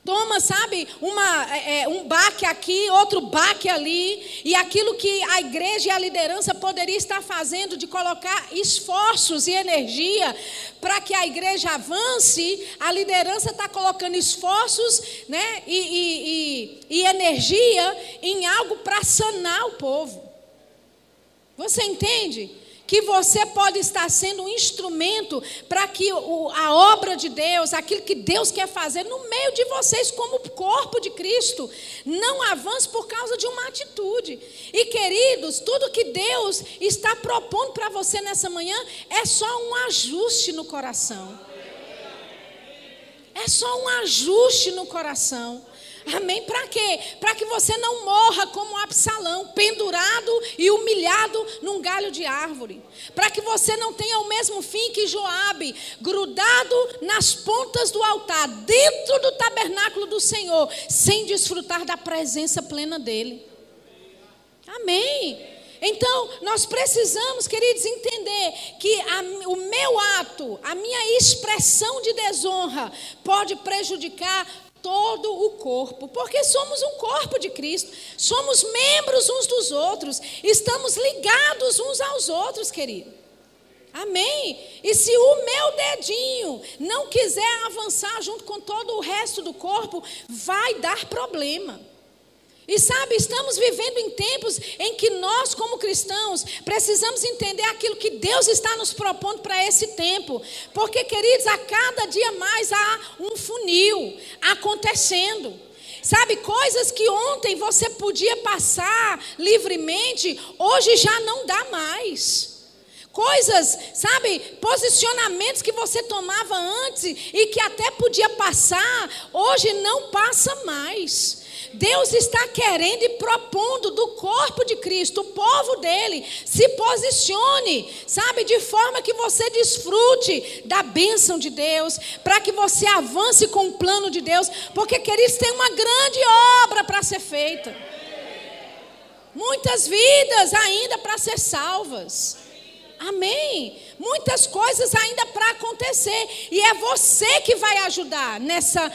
Toma, sabe, uma, é, é, um baque aqui, outro baque ali, e aquilo que a igreja e a liderança poderia estar fazendo de colocar esforços e energia para que a igreja avance, a liderança está colocando esforços né, e, e, e, e energia em algo para sanar o povo. Você entende? Que você pode estar sendo um instrumento para que a obra de Deus, aquilo que Deus quer fazer no meio de vocês, como corpo de Cristo, não avance por causa de uma atitude. E queridos, tudo que Deus está propondo para você nessa manhã é só um ajuste no coração. É só um ajuste no coração. Amém? Para quê? Para que você não morra como Absalão, pendurado e humilhado num galho de árvore. Para que você não tenha o mesmo fim que Joabe, grudado nas pontas do altar, dentro do tabernáculo do Senhor, sem desfrutar da presença plena dele. Amém. Então, nós precisamos, queridos, entender que a, o meu ato, a minha expressão de desonra, pode prejudicar todo o corpo, porque somos um corpo de Cristo, somos membros uns dos outros, estamos ligados uns aos outros, querido. Amém? E se o meu dedinho não quiser avançar junto com todo o resto do corpo, vai dar problema. E sabe, estamos vivendo em tempos em que nós, como cristãos, precisamos entender aquilo que Deus está nos propondo para esse tempo. Porque, queridos, a cada dia mais há um funil acontecendo. Sabe, coisas que ontem você podia passar livremente, hoje já não dá mais. Coisas, sabe, posicionamentos que você tomava antes e que até podia passar, hoje não passa mais. Deus está querendo e propondo do corpo de Cristo, o povo dele, se posicione, sabe, de forma que você desfrute da bênção de Deus, para que você avance com o plano de Deus, porque, queridos, tem uma grande obra para ser feita. Muitas vidas ainda para ser salvas. Amém. Muitas coisas ainda para acontecer. E é você que vai ajudar nessa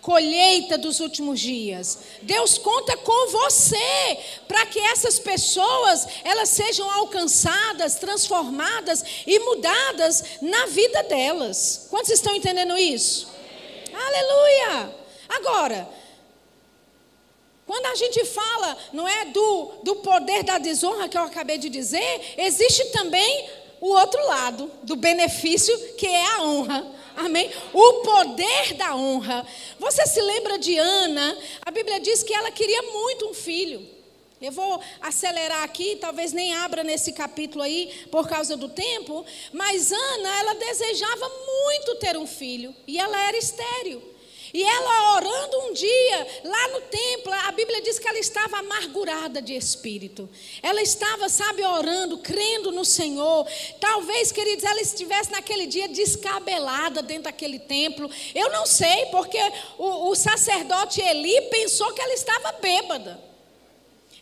colheita dos últimos dias. Deus conta com você para que essas pessoas elas sejam alcançadas, transformadas e mudadas na vida delas. Quantos estão entendendo isso? Aleluia! Agora, quando a gente fala, não é do, do poder da desonra que eu acabei de dizer, existe também o outro lado do benefício que é a honra. Amém? O poder da honra. Você se lembra de Ana? A Bíblia diz que ela queria muito um filho. Eu vou acelerar aqui, talvez nem abra nesse capítulo aí por causa do tempo, mas Ana, ela desejava muito ter um filho e ela era estéril. E ela orando um dia, lá no templo, a Bíblia diz que ela estava amargurada de espírito. Ela estava, sabe, orando, crendo no Senhor. Talvez, queridos, ela estivesse naquele dia descabelada dentro daquele templo. Eu não sei, porque o, o sacerdote Eli pensou que ela estava bêbada.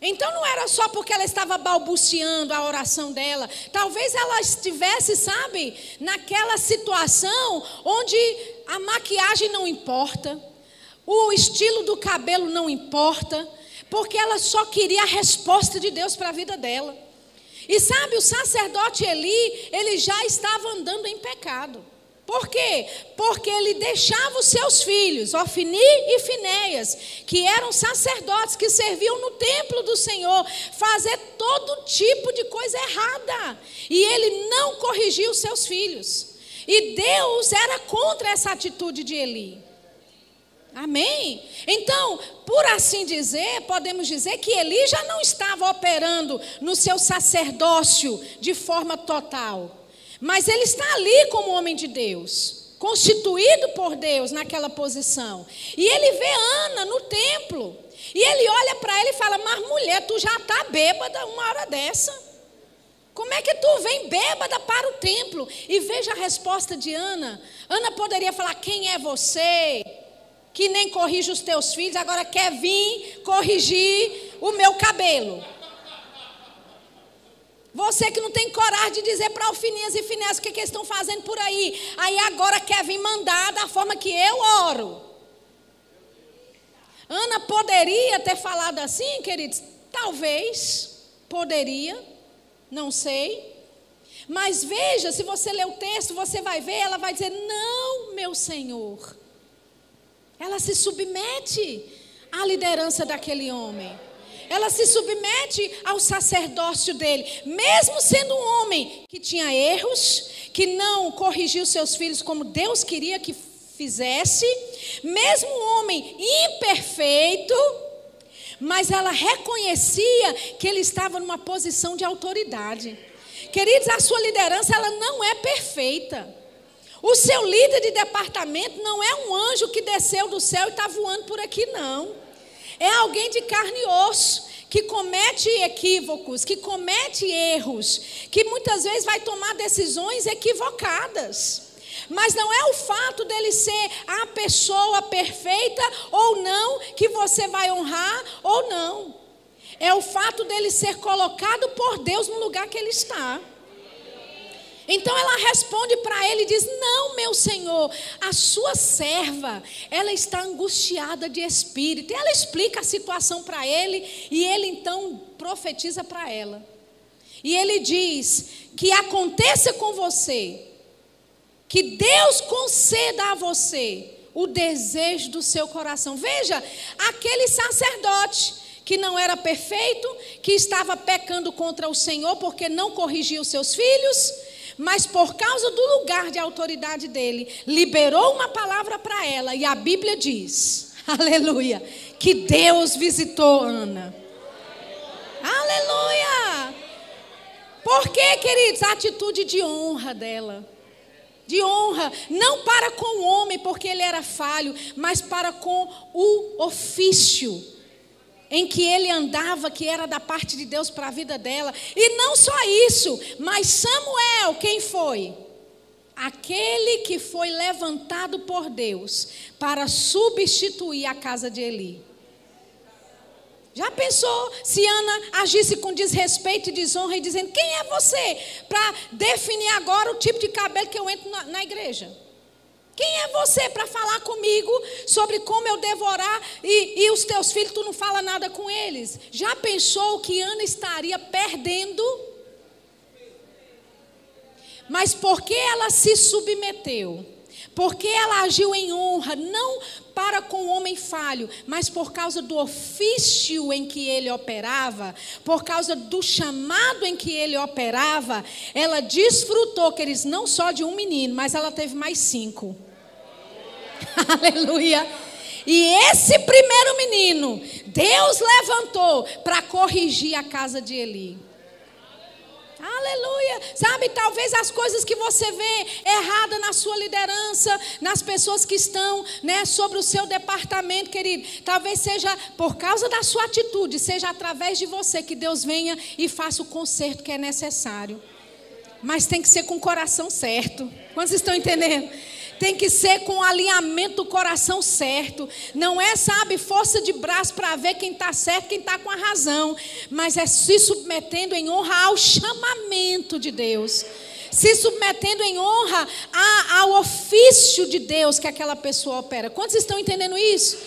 Então não era só porque ela estava balbuciando a oração dela. Talvez ela estivesse, sabe, naquela situação onde a maquiagem não importa, o estilo do cabelo não importa, porque ela só queria a resposta de Deus para a vida dela. E sabe, o sacerdote Eli, ele já estava andando em pecado. Por quê? Porque ele deixava os seus filhos, Ofni e Finéias, que eram sacerdotes que serviam no templo do Senhor, fazer todo tipo de coisa errada. E ele não corrigia os seus filhos. E Deus era contra essa atitude de Eli. Amém? Então, por assim dizer, podemos dizer que Eli já não estava operando no seu sacerdócio de forma total. Mas ele está ali como homem de Deus, constituído por Deus naquela posição. E ele vê Ana no templo. E ele olha para ela e fala: Mas mulher, tu já está bêbada uma hora dessa. Como é que tu vem bêbada para o templo? E veja a resposta de Ana. Ana poderia falar: Quem é você? Que nem corrige os teus filhos, agora quer vir corrigir o meu cabelo. Você que não tem coragem de dizer para Alfinias e Finés o que, que eles estão fazendo por aí. Aí agora quer vir mandar da forma que eu oro. Ana poderia ter falado assim, queridos? Talvez, poderia, não sei. Mas veja, se você ler o texto, você vai ver, ela vai dizer: Não, meu Senhor. Ela se submete à liderança daquele homem ela se submete ao sacerdócio dele, mesmo sendo um homem que tinha erros, que não corrigiu seus filhos como Deus queria que fizesse, mesmo um homem imperfeito, mas ela reconhecia que ele estava numa posição de autoridade. Queridos, a sua liderança ela não é perfeita. O seu líder de departamento não é um anjo que desceu do céu e está voando por aqui, não. É alguém de carne e osso, que comete equívocos, que comete erros, que muitas vezes vai tomar decisões equivocadas. Mas não é o fato dele ser a pessoa perfeita ou não que você vai honrar ou não. É o fato dele ser colocado por Deus no lugar que ele está. Então ela responde para ele e diz: Não, meu senhor, a sua serva, ela está angustiada de espírito. E ela explica a situação para ele e ele então profetiza para ela. E ele diz: Que aconteça com você, que Deus conceda a você o desejo do seu coração. Veja, aquele sacerdote que não era perfeito, que estava pecando contra o Senhor porque não corrigia os seus filhos mas por causa do lugar de autoridade dele, liberou uma palavra para ela, e a Bíblia diz, aleluia, que Deus visitou Ana. Aleluia! Por quê, queridos? A atitude de honra dela. De honra, não para com o homem, porque ele era falho, mas para com o ofício em que ele andava, que era da parte de Deus para a vida dela. E não só isso, mas Samuel, quem foi? Aquele que foi levantado por Deus para substituir a casa de Eli. Já pensou se Ana agisse com desrespeito e desonra e dizendo: Quem é você? Para definir agora o tipo de cabelo que eu entro na, na igreja. Quem é você para falar comigo sobre como eu devorar e, e os teus filhos, tu não fala nada com eles? Já pensou que Ana estaria perdendo? Mas porque ela se submeteu, porque ela agiu em honra, não para com o homem falho, mas por causa do ofício em que ele operava, por causa do chamado em que ele operava, ela desfrutou, queridos, não só de um menino, mas ela teve mais cinco. Aleluia. E esse primeiro menino, Deus levantou para corrigir a casa de Eli. Aleluia. Sabe, talvez as coisas que você vê errada na sua liderança, nas pessoas que estão, né, sobre o seu departamento, querido, talvez seja por causa da sua atitude, seja através de você que Deus venha e faça o conserto que é necessário. Mas tem que ser com o coração certo. Quantos estão entendendo? Tem que ser com o alinhamento do coração certo. Não é, sabe, força de braço para ver quem está certo, quem está com a razão. Mas é se submetendo em honra ao chamamento de Deus. Se submetendo em honra a, ao ofício de Deus que aquela pessoa opera. Quantos estão entendendo isso?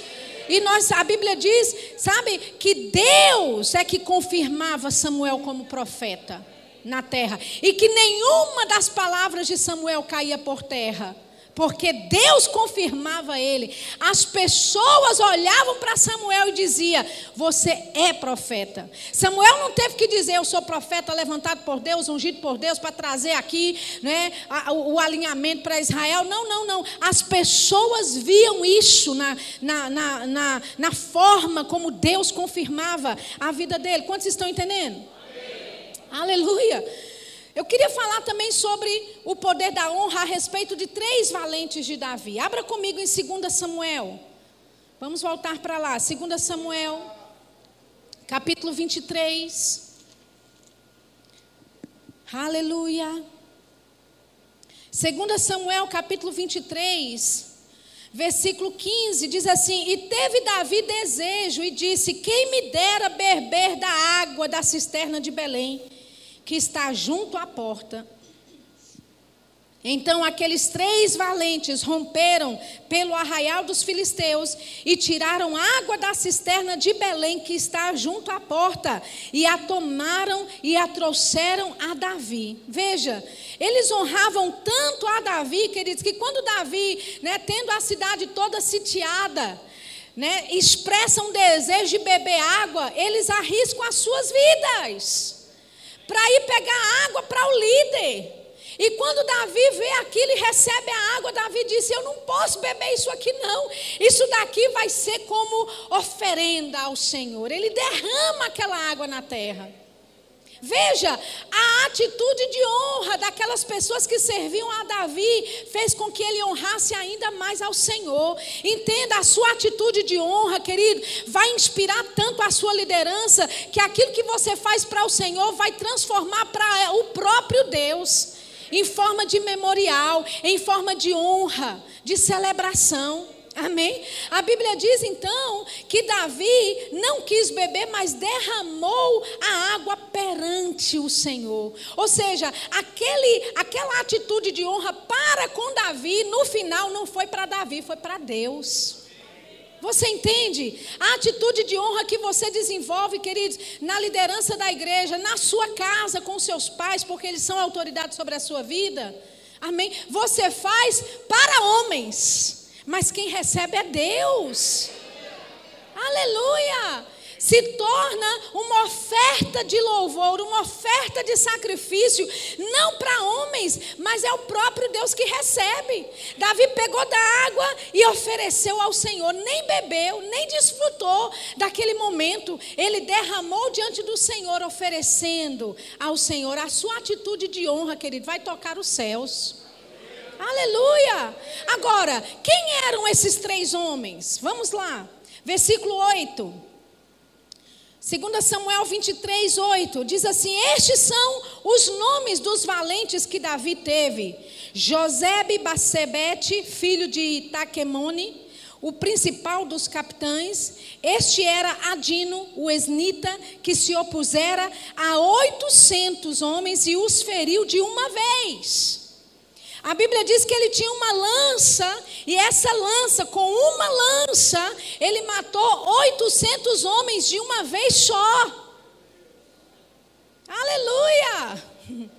E nós, a Bíblia diz, sabe, que Deus é que confirmava Samuel como profeta na terra. E que nenhuma das palavras de Samuel caía por terra porque Deus confirmava ele. As pessoas olhavam para Samuel e diziam: Você é profeta. Samuel não teve que dizer: Eu sou profeta levantado por Deus, ungido por Deus, para trazer aqui né, o, o alinhamento para Israel. Não, não, não. As pessoas viam isso na, na, na, na, na forma como Deus confirmava a vida dele. Quantos estão entendendo? Amém. Aleluia. Eu queria falar também sobre o poder da honra a respeito de três valentes de Davi. Abra comigo em 2 Samuel. Vamos voltar para lá. 2 Samuel, capítulo 23. Aleluia. 2 Samuel, capítulo 23, versículo 15, diz assim: E teve Davi desejo e disse: Quem me dera beber da água da cisterna de Belém, que está junto à porta então aqueles três valentes romperam pelo arraial dos filisteus e tiraram água da cisterna de Belém que está junto à porta e a tomaram e a trouxeram a Davi. Veja, eles honravam tanto a Davi, queridos, que quando Davi, né, tendo a cidade toda sitiada, né, expressa um desejo de beber água, eles arriscam as suas vidas para ir pegar água para o líder. E quando Davi vê aquilo e recebe a água, Davi disse: Eu não posso beber isso aqui, não. Isso daqui vai ser como oferenda ao Senhor. Ele derrama aquela água na terra. Veja, a atitude de honra daquelas pessoas que serviam a Davi fez com que ele honrasse ainda mais ao Senhor. Entenda, a sua atitude de honra, querido, vai inspirar tanto a sua liderança que aquilo que você faz para o Senhor vai transformar para o próprio Deus em forma de memorial, em forma de honra, de celebração. Amém? A Bíblia diz então que Davi não quis beber, mas derramou a água perante o Senhor. Ou seja, aquele, aquela atitude de honra para com Davi, no final não foi para Davi, foi para Deus. Você entende? A atitude de honra que você desenvolve, queridos, na liderança da igreja, na sua casa, com seus pais, porque eles são autoridade sobre a sua vida. Amém? Você faz para homens, mas quem recebe é Deus. Aleluia! se torna uma oferta de louvor, uma oferta de sacrifício, não para homens, mas é o próprio Deus que recebe. Davi pegou da água e ofereceu ao Senhor, nem bebeu, nem desfrutou daquele momento, ele derramou diante do Senhor, oferecendo ao Senhor a sua atitude de honra, querido, vai tocar os céus. Aleluia! Agora, quem eram esses três homens? Vamos lá, versículo 8. 2 Samuel 23, 8 diz assim: Estes são os nomes dos valentes que Davi teve: Josebe Bassebete, filho de Taquemone, o principal dos capitães. Este era Adino, o esnita, que se opusera a 800 homens e os feriu de uma vez. A Bíblia diz que ele tinha uma lança, e essa lança, com uma lança, ele matou 800 homens de uma vez só. Aleluia!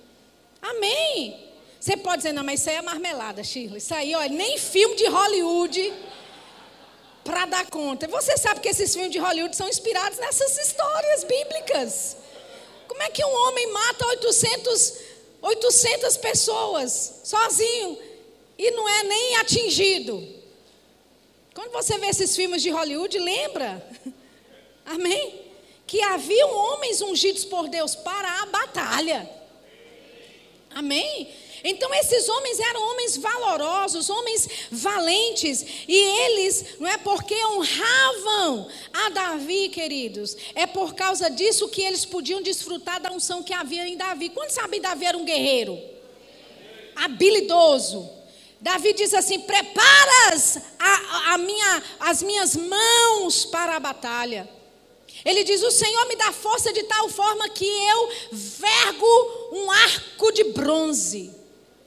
Amém. Você pode dizer, não, mas isso aí é marmelada, Shirley. Isso aí, olha, nem filme de Hollywood para dar conta. Você sabe que esses filmes de Hollywood são inspirados nessas histórias bíblicas. Como é que um homem mata 800 800 pessoas, sozinho, e não é nem atingido. Quando você vê esses filmes de Hollywood, lembra, amém? Que haviam homens ungidos por Deus para a batalha, amém? Então esses homens eram homens valorosos, homens valentes, e eles, não é porque honravam a Davi, queridos, é por causa disso que eles podiam desfrutar da unção que havia em Davi. Quando sabem Davi era um guerreiro? Habilidoso. Davi diz assim: preparas a, a minha, as minhas mãos para a batalha. Ele diz: O Senhor me dá força de tal forma que eu vergo um arco de bronze.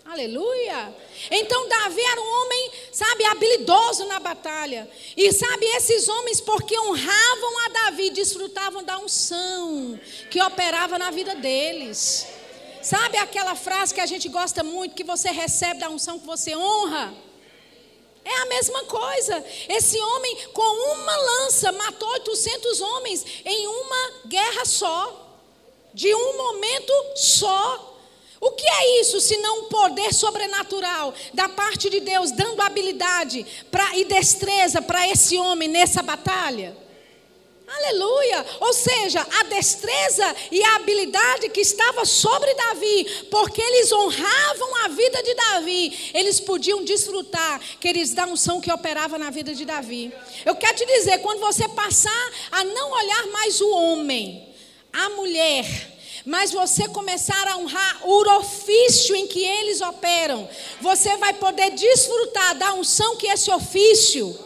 Aleluia. Então Davi era um homem, sabe, habilidoso na batalha. E sabe, esses homens, porque honravam a Davi, desfrutavam da unção que operava na vida deles. Sabe aquela frase que a gente gosta muito, que você recebe da unção que você honra? É a mesma coisa. Esse homem, com uma lança, matou 800 homens em uma guerra só, de um momento só. O que é isso se não um poder sobrenatural da parte de Deus, dando habilidade pra, e destreza para esse homem nessa batalha? Aleluia! Ou seja, a destreza e a habilidade que estava sobre Davi, porque eles honravam a vida de Davi, eles podiam desfrutar, queridos, da unção que operava na vida de Davi. Eu quero te dizer, quando você passar a não olhar mais o homem, a mulher, mas você começar a honrar o ofício em que eles operam, você vai poder desfrutar da unção que esse ofício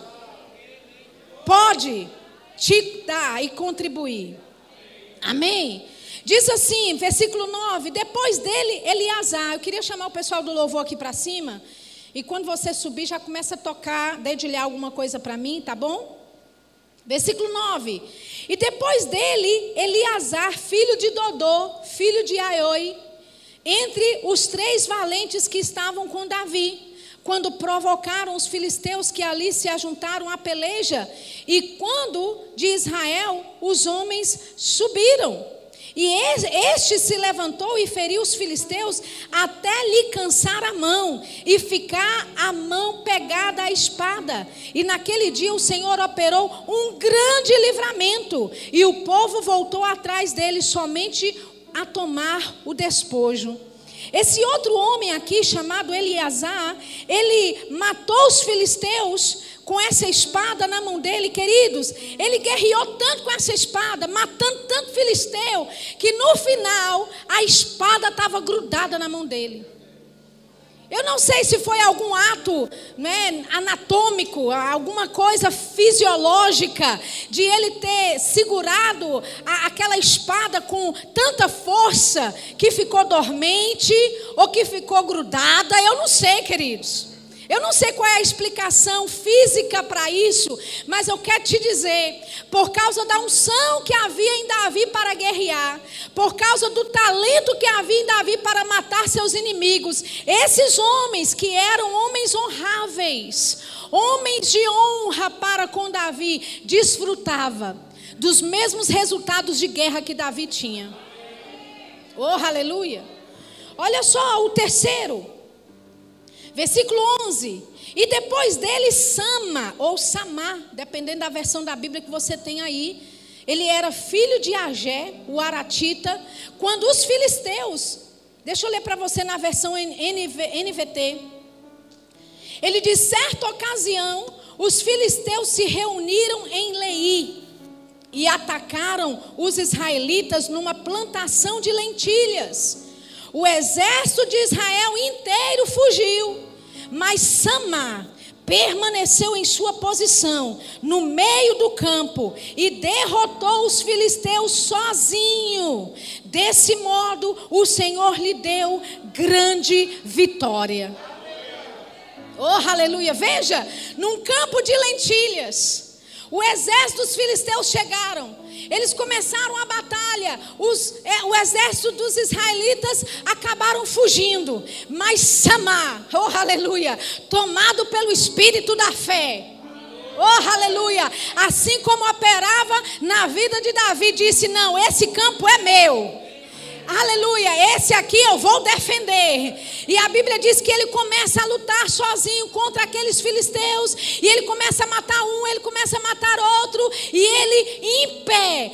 pode te dar e contribuir. Amém? Diz assim, versículo 9: depois dele, Eliasar. Eu queria chamar o pessoal do louvor aqui para cima. E quando você subir, já começa a tocar, dedilhar alguma coisa para mim, tá bom? Versículo 9: E depois dele, Eliasar, filho de Dodô, filho de Aioi, entre os três valentes que estavam com Davi quando provocaram os filisteus que ali se ajuntaram à peleja, e quando de Israel os homens subiram. E este se levantou e feriu os filisteus até lhe cansar a mão e ficar a mão pegada à espada. E naquele dia o Senhor operou um grande livramento, e o povo voltou atrás dele somente a tomar o despojo. Esse outro homem aqui, chamado Eleazar, ele matou os filisteus com essa espada na mão dele, queridos. Ele guerreou tanto com essa espada, matando tanto filisteu, que no final a espada estava grudada na mão dele. Eu não sei se foi algum ato né, anatômico, alguma coisa fisiológica, de ele ter segurado a, aquela espada com tanta força que ficou dormente ou que ficou grudada. Eu não sei, queridos. Eu não sei qual é a explicação física para isso, mas eu quero te dizer, por causa da unção que havia em Davi para guerrear, por causa do talento que havia em Davi para matar seus inimigos, esses homens que eram homens honráveis, homens de honra para com Davi, desfrutava dos mesmos resultados de guerra que Davi tinha. Oh, aleluia! Olha só o terceiro. Versículo 11. E depois dele, Sama, ou Samá, dependendo da versão da Bíblia que você tem aí. Ele era filho de Agé, o Aratita, quando os filisteus, deixa eu ler para você na versão NVT. Ele diz: certa ocasião, os filisteus se reuniram em Lei e atacaram os israelitas numa plantação de lentilhas. O exército de Israel inteiro fugiu, mas Samar permaneceu em sua posição no meio do campo e derrotou os filisteus sozinho. Desse modo, o Senhor lhe deu grande vitória. Oh, aleluia! Veja, num campo de lentilhas, o exército dos filisteus chegaram eles começaram a batalha. Os, é, o exército dos israelitas acabaram fugindo. Mas Samar, oh aleluia, tomado pelo espírito da fé. Oh, aleluia! Assim como operava na vida de Davi, disse: Não, esse campo é meu. Aleluia, esse aqui eu vou defender. E a Bíblia diz que ele começa a lutar sozinho contra aqueles filisteus. E ele começa a matar um, ele começa a matar outro. E ele, em pé,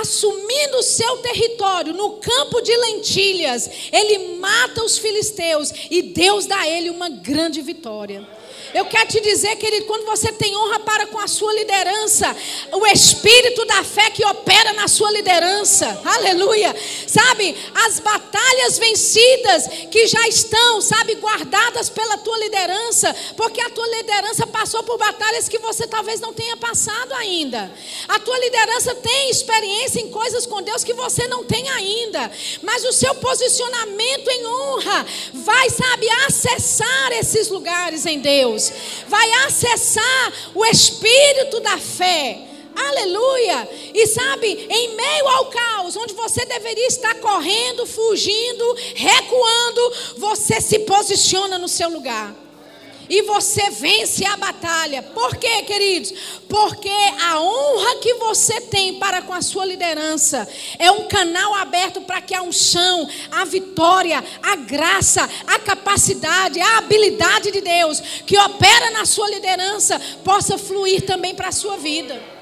assumindo o seu território no campo de lentilhas, ele mata os filisteus. E Deus dá a ele uma grande vitória. Eu quero te dizer, querido, quando você tem honra para com a sua liderança, o espírito da fé que opera na sua liderança, aleluia, sabe, as batalhas vencidas que já estão, sabe, guardadas pela tua liderança, porque a tua liderança passou por batalhas que você talvez não tenha passado ainda. A tua liderança tem experiência em coisas com Deus que você não tem ainda, mas o seu posicionamento em honra vai, sabe, acessar esses lugares em Deus. Deus, vai acessar o espírito da fé. Aleluia! E sabe, em meio ao caos, onde você deveria estar correndo, fugindo, recuando, você se posiciona no seu lugar e você vence a batalha. Por quê, queridos? Porque a honra que você tem para com a sua liderança é um canal aberto para que a unção, a vitória, a graça, a capacidade, a habilidade de Deus que opera na sua liderança possa fluir também para a sua vida.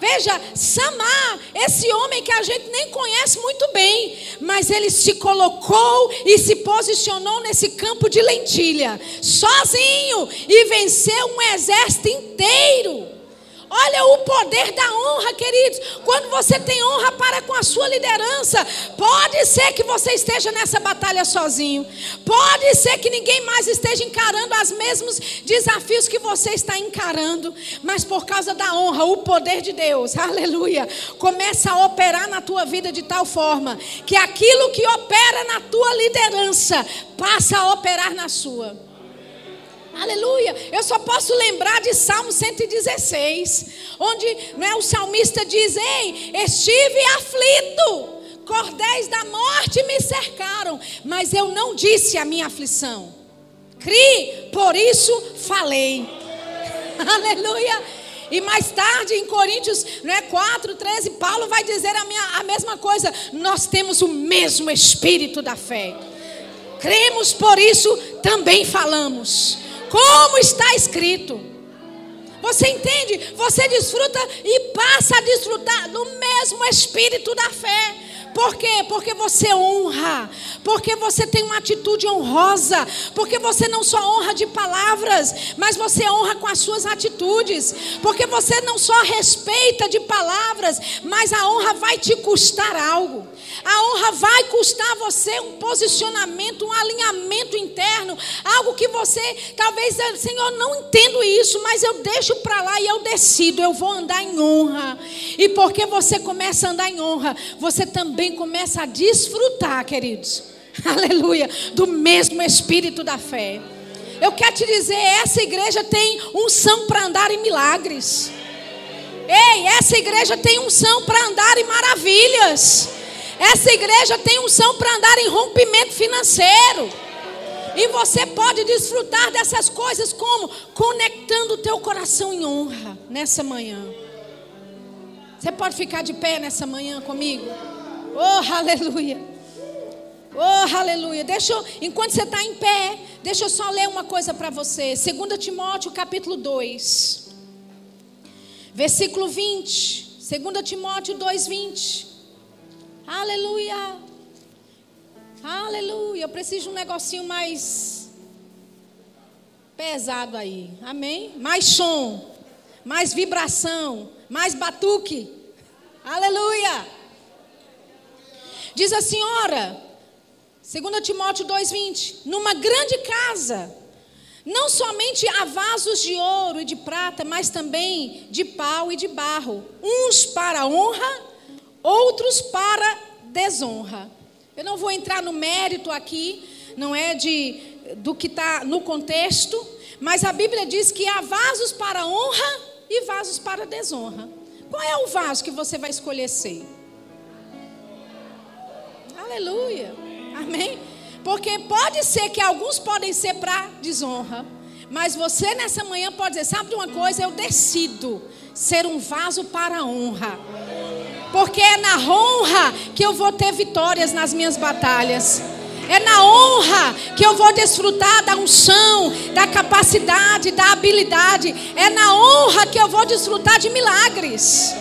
Veja, Samar, esse homem que a gente nem conhece muito bem, mas ele se colocou e se posicionou nesse campo de lentilha, sozinho, e venceu um exército inteiro. Olha o poder da honra, queridos. Quando você tem honra para com a sua liderança, pode ser que você esteja nessa batalha sozinho. Pode ser que ninguém mais esteja encarando os mesmos desafios que você está encarando, mas por causa da honra, o poder de Deus, aleluia, começa a operar na tua vida de tal forma que aquilo que opera na tua liderança passa a operar na sua. Aleluia. Eu só posso lembrar de Salmo 116, onde né, o salmista diz: Ei, estive aflito, cordéis da morte me cercaram, mas eu não disse a minha aflição. Cri, por isso falei. Aleluia. E mais tarde, em Coríntios né, 4, 13, Paulo vai dizer a, minha, a mesma coisa. Nós temos o mesmo espírito da fé. Cremos, por isso também falamos como está escrito. Você entende? Você desfruta e passa a desfrutar do mesmo espírito da fé. Por quê? Porque você honra, porque você tem uma atitude honrosa, porque você não só honra de palavras, mas você honra com as suas atitudes, porque você não só respeita de palavras, mas a honra vai te custar algo. A honra vai custar você um posicionamento, um alinhamento interno, algo que você talvez, Senhor, não entendo isso, mas eu deixo para lá e eu decido, eu vou andar em honra. E porque você começa a andar em honra, você também começa a desfrutar, queridos. Aleluia, do mesmo espírito da fé. Eu quero te dizer, essa igreja tem unção para andar em milagres. Ei, essa igreja tem unção para andar em maravilhas. Essa igreja tem unção para andar em rompimento financeiro. E você pode desfrutar dessas coisas como conectando o teu coração em honra nessa manhã. Você pode ficar de pé nessa manhã comigo? Oh, aleluia. Oh, aleluia. Deixa eu, enquanto você está em pé, deixa eu só ler uma coisa para você. 2 Timóteo capítulo 2. Versículo 20. 2 Timóteo 2, 20. Aleluia. Aleluia. Eu preciso de um negocinho mais pesado aí. Amém? Mais som, mais vibração, mais batuque. Aleluia. Diz a senhora, 2 Timóteo 2,20: Numa grande casa, não somente há vasos de ouro e de prata, mas também de pau e de barro, uns para honra outros para desonra. Eu não vou entrar no mérito aqui, não é de do que está no contexto, mas a Bíblia diz que há vasos para honra e vasos para desonra. Qual é o vaso que você vai escolher ser? Aleluia. Amém? Porque pode ser que alguns podem ser para desonra, mas você nessa manhã pode dizer, sabe de uma coisa? Eu decido ser um vaso para honra. Porque é na honra que eu vou ter vitórias nas minhas batalhas. É na honra que eu vou desfrutar da unção, da capacidade, da habilidade. É na honra que eu vou desfrutar de milagres.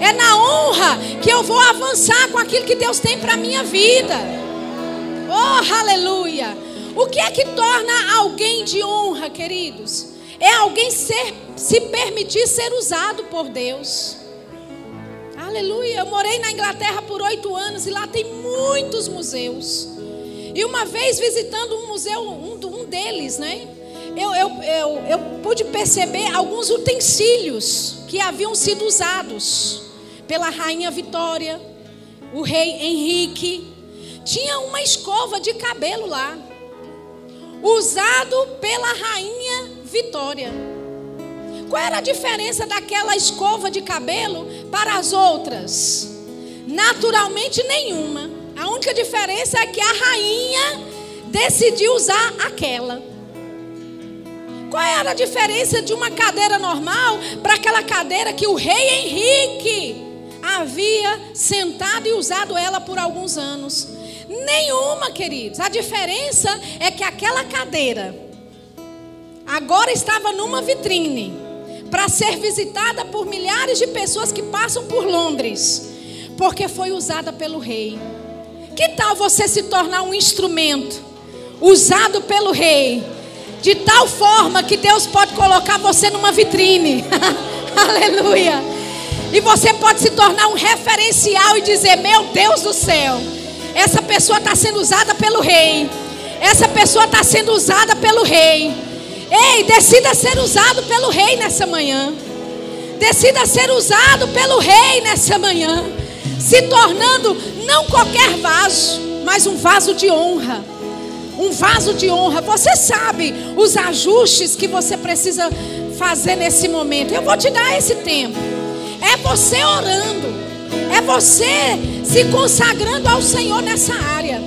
É na honra que eu vou avançar com aquilo que Deus tem para a minha vida. Oh, aleluia! O que é que torna alguém de honra, queridos? É alguém ser, se permitir ser usado por Deus. Aleluia. Eu morei na Inglaterra por oito anos e lá tem muitos museus. E uma vez visitando um museu, um, um deles, né? Eu, eu, eu, eu pude perceber alguns utensílios que haviam sido usados pela rainha Vitória, o rei Henrique. Tinha uma escova de cabelo lá, usado pela rainha Vitória. Qual era a diferença daquela escova de cabelo para as outras? Naturalmente nenhuma. A única diferença é que a rainha decidiu usar aquela. Qual era a diferença de uma cadeira normal para aquela cadeira que o rei Henrique havia sentado e usado ela por alguns anos? Nenhuma, queridos. A diferença é que aquela cadeira agora estava numa vitrine para ser visitada por milhares de pessoas que passam por Londres, porque foi usada pelo rei. Que tal você se tornar um instrumento usado pelo rei, de tal forma que Deus pode colocar você numa vitrine? Aleluia! E você pode se tornar um referencial e dizer: Meu Deus do céu, essa pessoa está sendo usada pelo rei. Essa pessoa está sendo usada pelo rei. Ei, decida ser usado pelo rei nessa manhã. Decida ser usado pelo rei nessa manhã. Se tornando não qualquer vaso, mas um vaso de honra. Um vaso de honra. Você sabe os ajustes que você precisa fazer nesse momento. Eu vou te dar esse tempo. É você orando. É você se consagrando ao Senhor nessa área.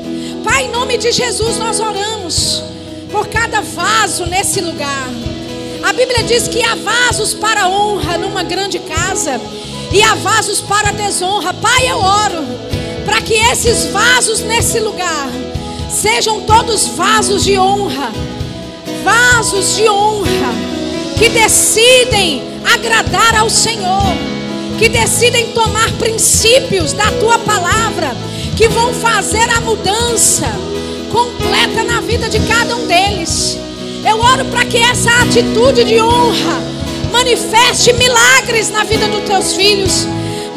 Pai, em nome de Jesus, nós oramos por cada vaso nesse lugar. A Bíblia diz que há vasos para honra numa grande casa e há vasos para desonra. Pai, eu oro para que esses vasos nesse lugar sejam todos vasos de honra. Vasos de honra que decidem agradar ao Senhor, que decidem tomar princípios da tua palavra, que vão fazer a mudança completa na vida de cada um deles. Eu oro para que essa atitude de honra manifeste milagres na vida dos teus filhos,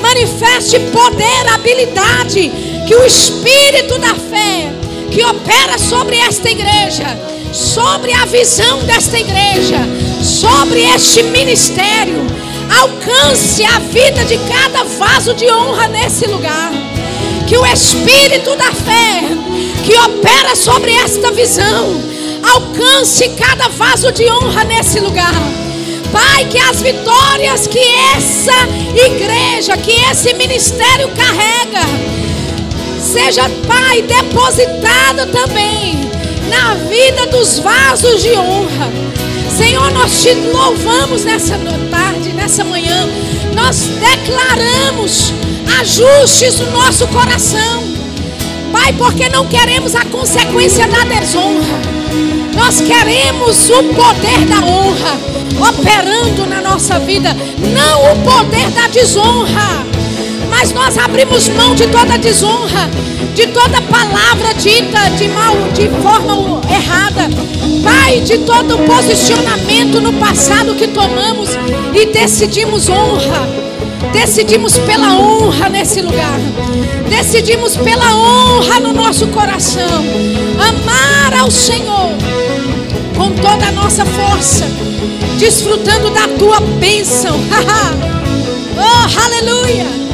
manifeste poder, habilidade, que o Espírito da fé que opera sobre esta igreja, sobre a visão desta igreja, sobre este ministério, alcance a vida de cada vaso de honra nesse lugar. Que o Espírito da fé que opera sobre esta visão alcance cada vaso de honra nesse lugar. Pai, que as vitórias que essa igreja, que esse ministério carrega, seja, Pai, depositado também na vida dos vasos de honra. Senhor, nós te louvamos nessa nessa manhã. Nós declaramos ajustes no nosso coração. Pai, porque não queremos a consequência da desonra. Nós queremos o poder da honra operando na nossa vida, não o poder da desonra. Mas nós abrimos mão de toda desonra, de toda palavra dita de mal, de forma errada. Pai, de todo posicionamento no passado que tomamos e decidimos honra Decidimos pela honra nesse lugar. Decidimos pela honra no nosso coração. Amar ao Senhor com toda a nossa força. Desfrutando da tua bênção. oh, aleluia.